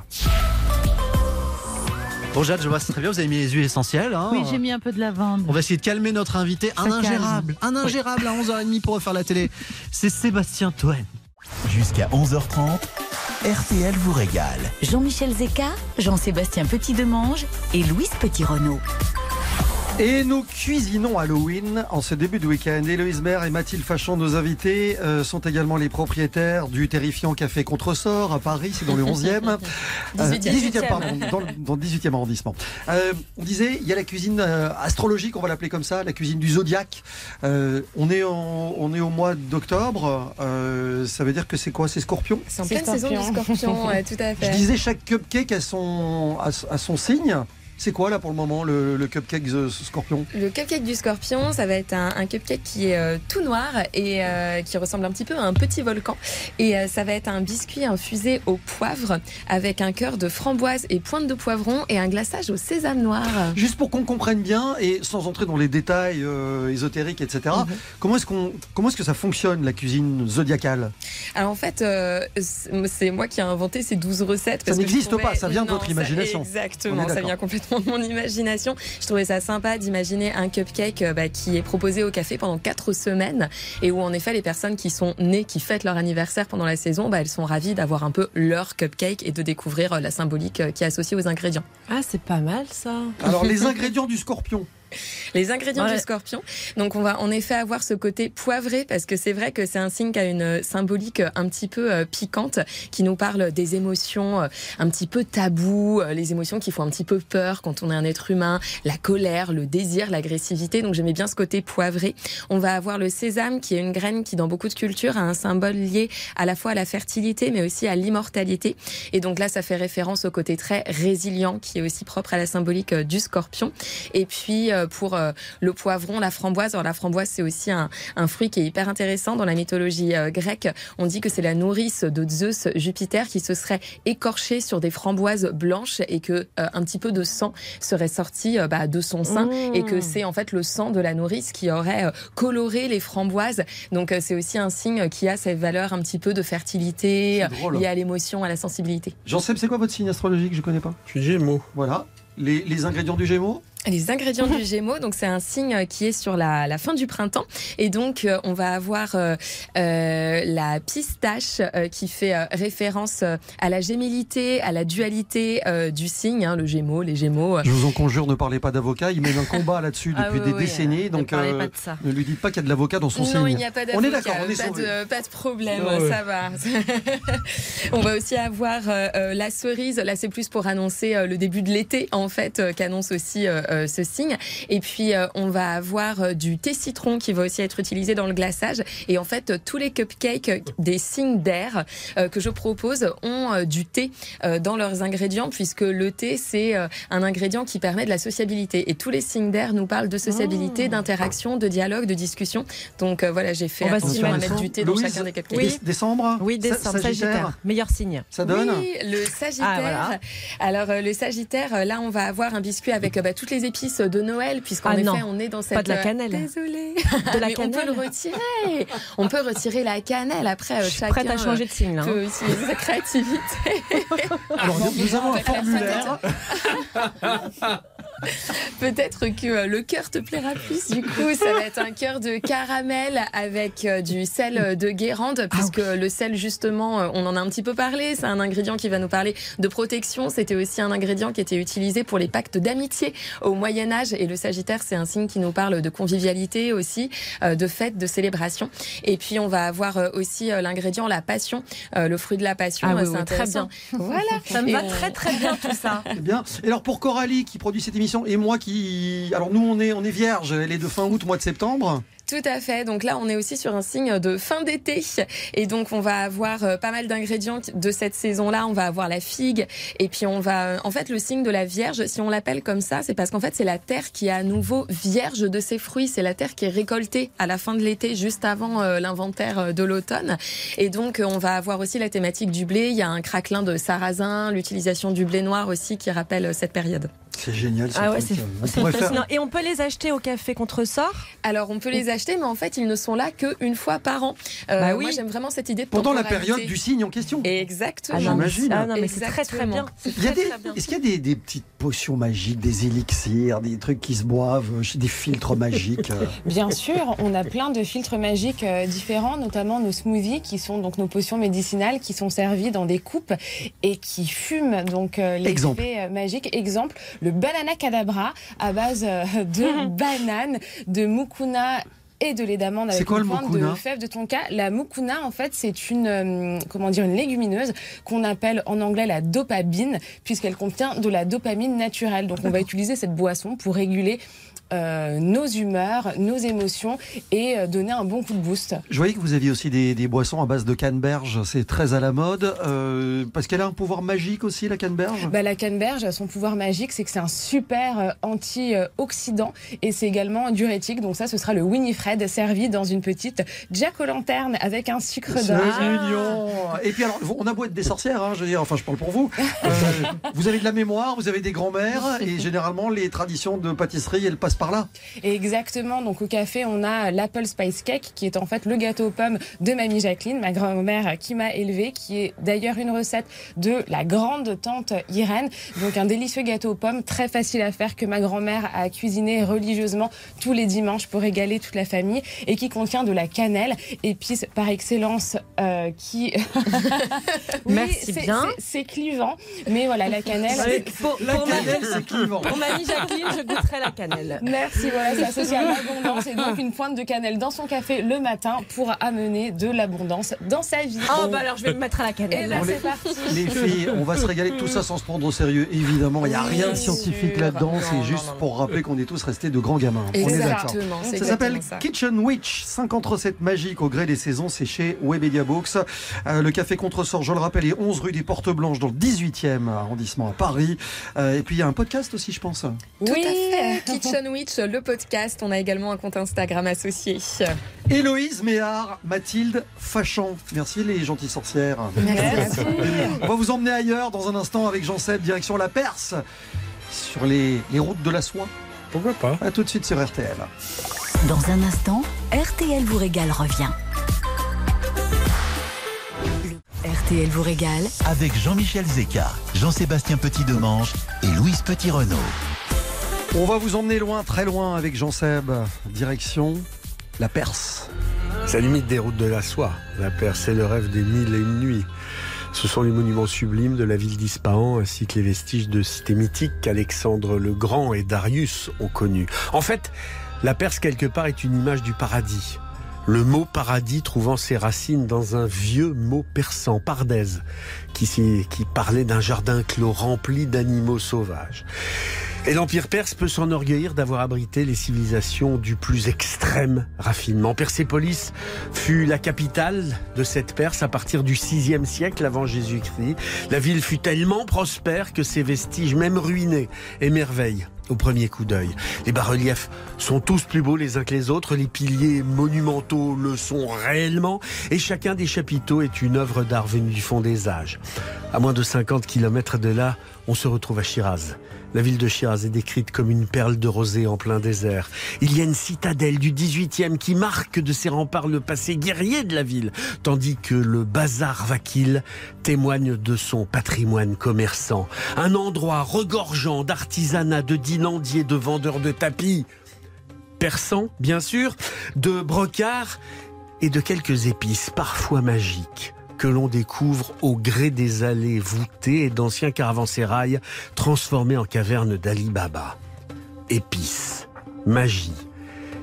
Bon Jade, je vois c'est très bien, vous avez mis les huiles essentielles. hein.
Oui, j'ai mis un peu de lavande.
On va essayer de calmer notre invité, un
calme.
ingérable, un
Oui.
ingérable à 11h30 pour refaire la télé. C'est Sébastien Toen.
Jusqu'à 11h30, RTL vous régale.
Jean-Michel Zeka, Jean-Sébastien Petit-Demange et Louise Petit-Renault.
Et nous cuisinons Halloween en ce début de week-end. Héloïse Maire et Mathilde Fachon, nos invités, euh, sont également les propriétaires du terrifiant Café Contresort à Paris, c'est dans le 11e.
18e. (laughs)
pardon, dans le, dans le 18e arrondissement. Euh, on disait, il y a la cuisine euh, astrologique, on va l'appeler comme ça, la cuisine du zodiaque. Euh, on, est en- on est au mois d'octobre, euh, ça veut dire que c'est quoi? C'est Scorpion?
C'est en pleine saison du scorpion, ouais, tout à fait.
Je disais, chaque cupcake a son, a, a son signe. C'est quoi là pour le moment le, le cupcake euh, Scorpion?
Le cupcake du scorpion, ça va être un, un cupcake qui est euh, tout noir et euh, qui ressemble un petit peu à un petit volcan. Et euh, ça va être un biscuit infusé au poivre avec un cœur de framboise et pointe de poivron et un glaçage au sésame noir.
Juste pour qu'on comprenne bien et sans entrer dans les détails ésotériques, etc.
Mhm.
Comment est-ce qu'on, comment est-ce que ça fonctionne la cuisine zodiacale?
Alors en fait, c'est moi qui ai inventé ces 12 recettes.
Ça
parce
n'existe
trouvais-
pas, ça vient de votre imagination. On
exactement, ça vient complètement mon imagination. Je trouvais ça sympa d'imaginer un cupcake euh, bah, qui est proposé au café pendant 4 semaines et où en effet les personnes qui sont nées, qui fêtent leur anniversaire pendant la saison, bah, elles sont ravies d'avoir un peu leur cupcake et de découvrir euh, la symbolique euh, qui est associée aux ingrédients.
Ah, c'est pas mal ça.
Alors les ingrédients du Scorpion. (laughs)
Les ingrédients
Ouais.
du scorpion. Donc on va en effet avoir ce côté poivré parce que c'est vrai que c'est un signe qui a une symbolique un petit peu euh, piquante qui nous parle des émotions euh, un petit peu tabous, euh, les émotions qui font un petit peu peur quand on est un être humain, la colère, le désir, l'agressivité. Donc j'aimais bien ce côté poivré. On va avoir le sésame qui est une graine qui dans beaucoup de cultures a un symbole lié à la fois à la fertilité mais aussi à l'immortalité. Et donc là ça fait référence au côté très résilient qui est aussi propre à la symbolique euh, du scorpion. Et puis euh, pour euh, le poivron, la framboise. Alors la framboise, c'est aussi un, un fruit qui est hyper intéressant dans la mythologie euh, grecque. On dit que c'est la nourrice de Zeus Jupiter qui se serait écorchée sur des framboises blanches et que euh, un petit peu de sang serait sorti euh, bah, de son sein
Mmh.
et que c'est en fait le sang de la nourrice qui aurait euh, coloré les framboises. Donc euh, c'est aussi un signe qui a cette valeur un petit peu de fertilité liée à l'émotion, à la sensibilité.
Jean-Seb, c'est quoi votre signe astrologique? Je connais pas.
Je suis Gémeaux.
Voilà. Les, les ingrédients du Gémeaux?
Les ingrédients du Gémeaux, donc c'est un signe qui est sur la, la fin du printemps, et donc euh, on va avoir euh, euh, la pistache euh, qui fait euh, référence euh, à la gémilité, à la dualité euh, du signe, hein, le Gémeaux, les Gémeaux. euh.
Je vous en conjure, ne parlez pas d'avocat. Il mène un combat là-dessus (laughs) depuis
Ah oui,
des
oui,
décennies.
ne
donc euh, ne lui dites pas qu'il y a de l'avocat dans son signe.
Non, il n'y a pas d'avocat.
On est d'accord, on est
pas, de, pas de problème,
Ah
ça va. (laughs) on va aussi avoir euh, euh, la cerise. Là, c'est plus pour annoncer euh, le début de l'été, en fait, euh, qu'annonce aussi euh, euh, ce signe. Et puis, euh, on va avoir euh, du thé citron qui va aussi être utilisé dans le glaçage. Et en fait, euh, tous les cupcakes euh, des signes d'air euh, que je propose ont euh, du thé euh, dans leurs ingrédients, puisque le thé, c'est euh, un ingrédient qui permet de la sociabilité. Et tous les signes d'air nous parlent de sociabilité, d'interaction, de dialogue, de discussion. Donc euh, voilà, j'ai fait
On va
attention à
mettre.
du thé dans chacun des cupcakes.
Dé- Décembre
Oui, décembre,
Sagittaire.
Sagittaire. Meilleur signe.
Ça donne
Oui, le Sagittaire.
Ah, voilà.
Alors euh, le Sagittaire, euh, là on va avoir un biscuit avec euh, bah, toutes les épices de Noël, puisqu'en
Ah
effet on est dans cette.
pas de la
euh,
cannelle.
Désolée. (laughs)
De la
Mais on peut
cannelle.
le retirer. on peut retirer la cannelle. Après, euh,
Je suis
chacun
prête à changer de signe, là,
peut
hein.
utiliser sa créativité.
Alors, nous, nous avons un formulaire. (laughs) (laughs)
Peut-être que euh, le cœur te plaira plus. Du coup, ça va être un cœur de caramel avec euh, du sel euh, de Guérande, puisque le sel, justement, on en a un petit peu parlé. C'est un ingrédient qui va nous parler de protection. C'était aussi un ingrédient qui était utilisé pour les pactes d'amitié au Moyen Âge. Et le Sagittaire, c'est un signe qui nous parle de convivialité aussi, de fête, de célébration. Et puis, on va avoir aussi l'ingrédient la passion, le fruit de la passion.
Ah oui,
c'est
oui, très bien.
Voilà.
Ça me
Et
va
on-
très très bien tout ça.
C'est bien. Et alors pour Coralie qui produit cette émission, Et moi qui. Alors nous, on est, on est vierge. Elle est de fin août, mois de septembre.
Tout à fait. Donc là, on est aussi sur un signe de fin d'été. Et donc, on va avoir euh, pas mal d'ingrédients de cette saison-là. On va avoir la figue. Et puis, on va. En fait, le signe de la Vierge, si on l'appelle comme ça, c'est parce qu'en fait, c'est la terre qui est à nouveau vierge de ses fruits. C'est la terre qui est récoltée à la fin de l'été, juste avant euh, l'inventaire euh, de l'automne. Et donc, euh, on va avoir aussi la thématique du blé. Il y a un craquelin de sarrasin, l'utilisation du blé noir aussi qui rappelle euh, cette période.
C'est génial. ce
Ah ouais, c'est
faire-
fascinant. Et on peut les acheter au café Contresort?
Alors, on peut les acheter, mais en fait, ils ne sont là qu'une fois par an. Euh,
Bah oui.
Moi, j'aime vraiment cette idée de
Pendant la période du signe en question.
Exactement.
Ah
J'imagine.
Ah non, mais c'est très très bien.
Est-ce qu'il y a des, des petites potions magiques, des élixirs, des trucs qui se boivent, des filtres magiques euh (laughs)
Bien sûr, on a plein de filtres magiques euh, différents, notamment nos smoothies qui sont donc nos potions médicinales qui sont servies dans des coupes et qui fument donc euh, les
Exemple.
effets magiques. Exemple, le banana cadabra à base de (laughs) bananes, de mucuna et de lait d'amande avec
quoi
une pointe de fève de tonka. La mucuna, en fait, c'est une euh, comment dire une légumineuse qu'on appelle en anglais la dopamine, puisqu'elle contient de la dopamine naturelle. Donc, on va utiliser cette boisson pour réguler euh, nos humeurs, nos émotions et euh, donner un bon coup de boost.
Je voyais que vous aviez aussi des, des boissons à base de canneberge, c'est très à la mode, euh, parce qu'elle a un pouvoir magique aussi, la canneberge?
Bah, la canneberge, son pouvoir magique, c'est que c'est un super antioxydant et c'est également diurétique. Donc ça, ce sera le Winifred servi dans une petite jack o' lanterne avec un sucre
C'est
d'or.
mignon. Et puis alors, on a beau être des sorcières, hein, je veux dire, enfin je parle pour vous. Euh, vous avez de la mémoire, vous avez des grands-mères, et généralement les traditions de pâtisserie, elles passent par là.
Exactement. Donc au café, on a l'Apple Spice Cake, qui est en fait le gâteau aux pommes de mamie Jacqueline, ma grand-mère qui m'a élevée, qui est d'ailleurs une recette de la grande tante Irène. Donc un délicieux gâteau aux pommes, très facile à faire, que ma grand-mère a cuisiné religieusement tous les dimanches pour régaler toute la famille, et qui contient de la cannelle, épice par excellence, euh, qui... (laughs) Oui,
Merci
c'est-
bien.
c'est- clivant, mais voilà, la cannelle...
Pour-
La
pour
cannelle. (laughs)
Pour mamie Jacqueline, je goûterai la cannelle.
Merci, voilà, c'est associé à l'abondance et donc une pointe de cannelle dans son café le matin pour amener de l'abondance dans sa vie.
Oh, bah alors je vais me mettre à la
Et
cannelle.
là,
les-
c'est parti.
Les filles, on va se régaler de tout ça sans se prendre au sérieux, évidemment. Il n'y a
Oui,
rien de
sûr.
scientifique là-dedans,
Non,
c'est
non,
juste
non, non.
pour rappeler qu'on est tous restés de grands gamins. On est d'accord.
Exactement. c'est
Ça s'appelle
exactement ça.
Kitchen Witch, 50 recettes magiques au gré des saisons, c'est chez Webedia Books. Euh, le café Contresort, je le rappelle, est 11 rue des Portes Blanches dans le 18e arrondissement à Paris. Euh, et puis il y a un podcast aussi, je pense.
Tout à fait. Kitchen Witch, le podcast. On a également un compte Instagram associé.
Héloïse Méard, Mathilde Fachan. Merci les gentilles sorcières.
Merci. (laughs)
On va vous emmener ailleurs dans un instant avec Jean Seb, direction la Perse, sur les, les routes de la soie.
Pourquoi pas
A tout de suite sur RTL.
Dans un instant, RTL vous régale revient. RTL vous régale
Avec Jean-Michel Zeka, Jean-Sébastien Petit-Demange et Louise Petit-Renault.
On va vous emmener loin, très loin avec Jean Seb. Direction la Perse.
Ça limite des routes de la soie. La Perse est le rêve des mille et une nuits. Ce sont les monuments sublimes de la ville d'Ispahan ainsi que les vestiges de cités mythiques qu'Alexandre le Grand et Darius ont connus. En fait, la Perse quelque part est une image du paradis. Le mot paradis trouvant ses racines dans un vieux mot persan, pardèse, qui, parlait d'un jardin clos rempli d'animaux sauvages. Et l'Empire perse peut s'enorgueillir d'avoir abrité les civilisations du plus extrême raffinement. Persépolis fut la capitale de cette Perse à partir du 6e siècle avant Jésus-Christ. La ville fut tellement prospère que ses vestiges, même ruinés, émerveillent au premier coup d'œil. Les bas-reliefs sont tous plus beaux les uns que les autres, les piliers monumentaux le sont réellement, et chacun des chapiteaux est une œuvre d'art venue du fond des âges. À moins de 50 kilomètres de là, on se retrouve à Shiraz. La ville de Shiraz est décrite comme une perle de rosée en plein désert. Il y a une citadelle du 18e qui marque de ses remparts le passé guerrier de la ville, tandis que le bazar Vakil témoigne de son patrimoine commerçant. Un endroit regorgeant d'artisanat, de dinandiers, de vendeurs de tapis, persans, bien sûr, de brocards et de quelques épices, parfois magiques que l'on découvre au gré des allées voûtées et d'anciens caravansérails transformés en cavernes d'Ali Baba. Épices, magie.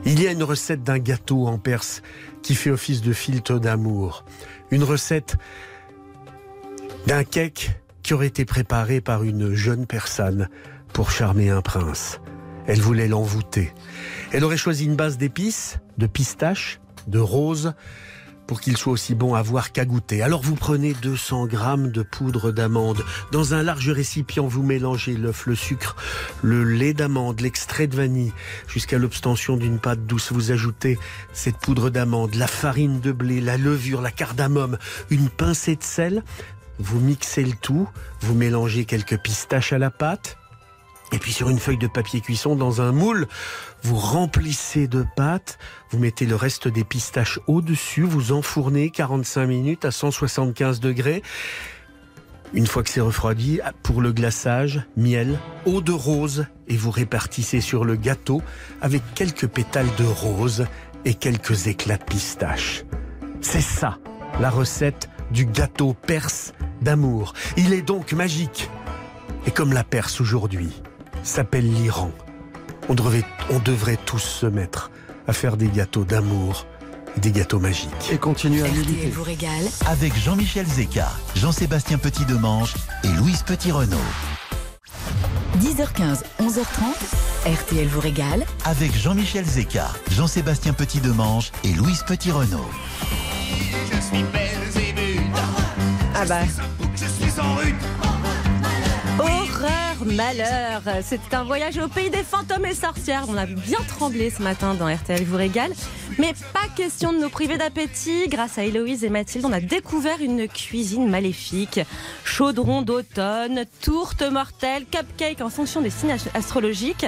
Il y a une recette d'un gâteau en Perse qui fait office de filtre d'amour. Une recette d'un cake qui aurait été préparé par une jeune personne pour charmer un prince. Elle voulait l'envoûter. Elle aurait choisi une base d'épices, de pistaches, de roses, pour qu'il soit aussi bon à voir qu'à goûter. Alors vous prenez 200 grammes de poudre d'amande. Dans un large récipient, vous mélangez l'œuf, le sucre, le lait d'amande, l'extrait de vanille, jusqu'à l'obtention d'une pâte douce. Vous ajoutez cette poudre d'amande, la farine de blé, la levure, la cardamome, une pincée de sel. Vous mixez le tout, vous mélangez quelques pistaches à la pâte, et puis sur une feuille de papier cuisson, dans un moule, vous remplissez de pâte, vous mettez le reste des pistaches au-dessus, vous enfournez 45 minutes à 175 degrés. Une fois que c'est refroidi, pour le glaçage, miel, eau de rose, et vous répartissez sur le gâteau avec quelques pétales de rose et quelques éclats de pistache. C'est ça, la recette du gâteau perse d'amour. Il est donc magique. Et comme la Perse aujourd'hui s'appelle l'Iran, on devrait, on devrait tous se mettre à faire des gâteaux d'amour, des gâteaux magiques.
Et continuer à
RTL vous régale.
Avec Jean-Michel Zeka, Jean-Sébastien Petit-Demange et Louise Petit-Renault.
10h15, 11h30, RTL vous régale.
Avec Jean-Michel Zeka, Jean-Sébastien Petit-Demange et Louise Petit-Renault.
Je suis Belzébuth.
Ah bah.
Je suis en.
Horreur, malheur. C'est un voyage au pays des fantômes et sorcières. On a bien tremblé ce matin dans RTL vous régale. Mais pas question de nous priver d'appétit. Grâce à Héloïse et Mathilde, on a découvert une cuisine maléfique. Chaudron d'automne, tourte mortelle, cupcake en fonction des signes astrologiques.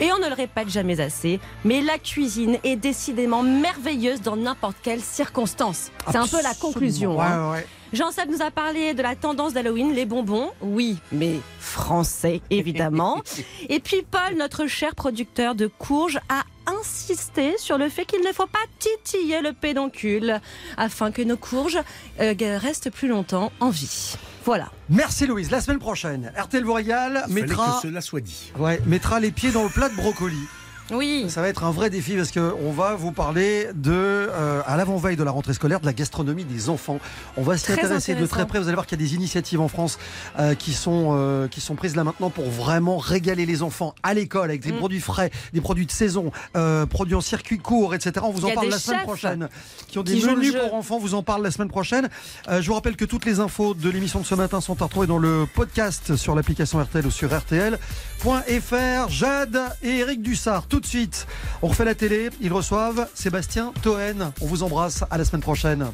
Et on ne le répète jamais assez, mais la cuisine est décidément merveilleuse dans n'importe quelle circonstance. C'est un peu la conclusion.
Ouais,
hein.
ouais.
Jean-Seb nous a parlé de la tendance d'Halloween, les bonbons, oui, mais français évidemment. (laughs) Et puis Paul, notre cher producteur de courges, a insisté sur le fait qu'il ne faut pas titiller le pédoncule afin que nos courges euh, restent plus longtemps en vie. Voilà.
Merci Louise. La semaine prochaine, RTL vous régale mettra,
que cela soit dit.
ouais, mettra les pieds dans le plat de brocoli.
Oui.
Ça va être un vrai défi parce qu'on va vous parler de, euh, à l'avant-veille de la rentrée scolaire, de la gastronomie des enfants. On va s'y intéresser de très près. Vous allez voir qu'il y a des initiatives en France euh, qui, sont, euh, qui sont prises là maintenant pour vraiment régaler les enfants à l'école avec des
Mm.
produits frais, des produits de saison, euh, produits en circuit court, etc. On vous en parle la semaine prochaine. Qui ont
qui
des
le
menus pour enfants, vous en parle la semaine prochaine. Euh, je vous rappelle que toutes les infos de l'émission de ce matin sont à retrouver dans le podcast sur l'application RTL ou sur RTL.fr. Jade et Eric Dussard, tout de suite. On refait la télé, ils reçoivent Sébastien Toen. On vous embrasse, à la semaine prochaine.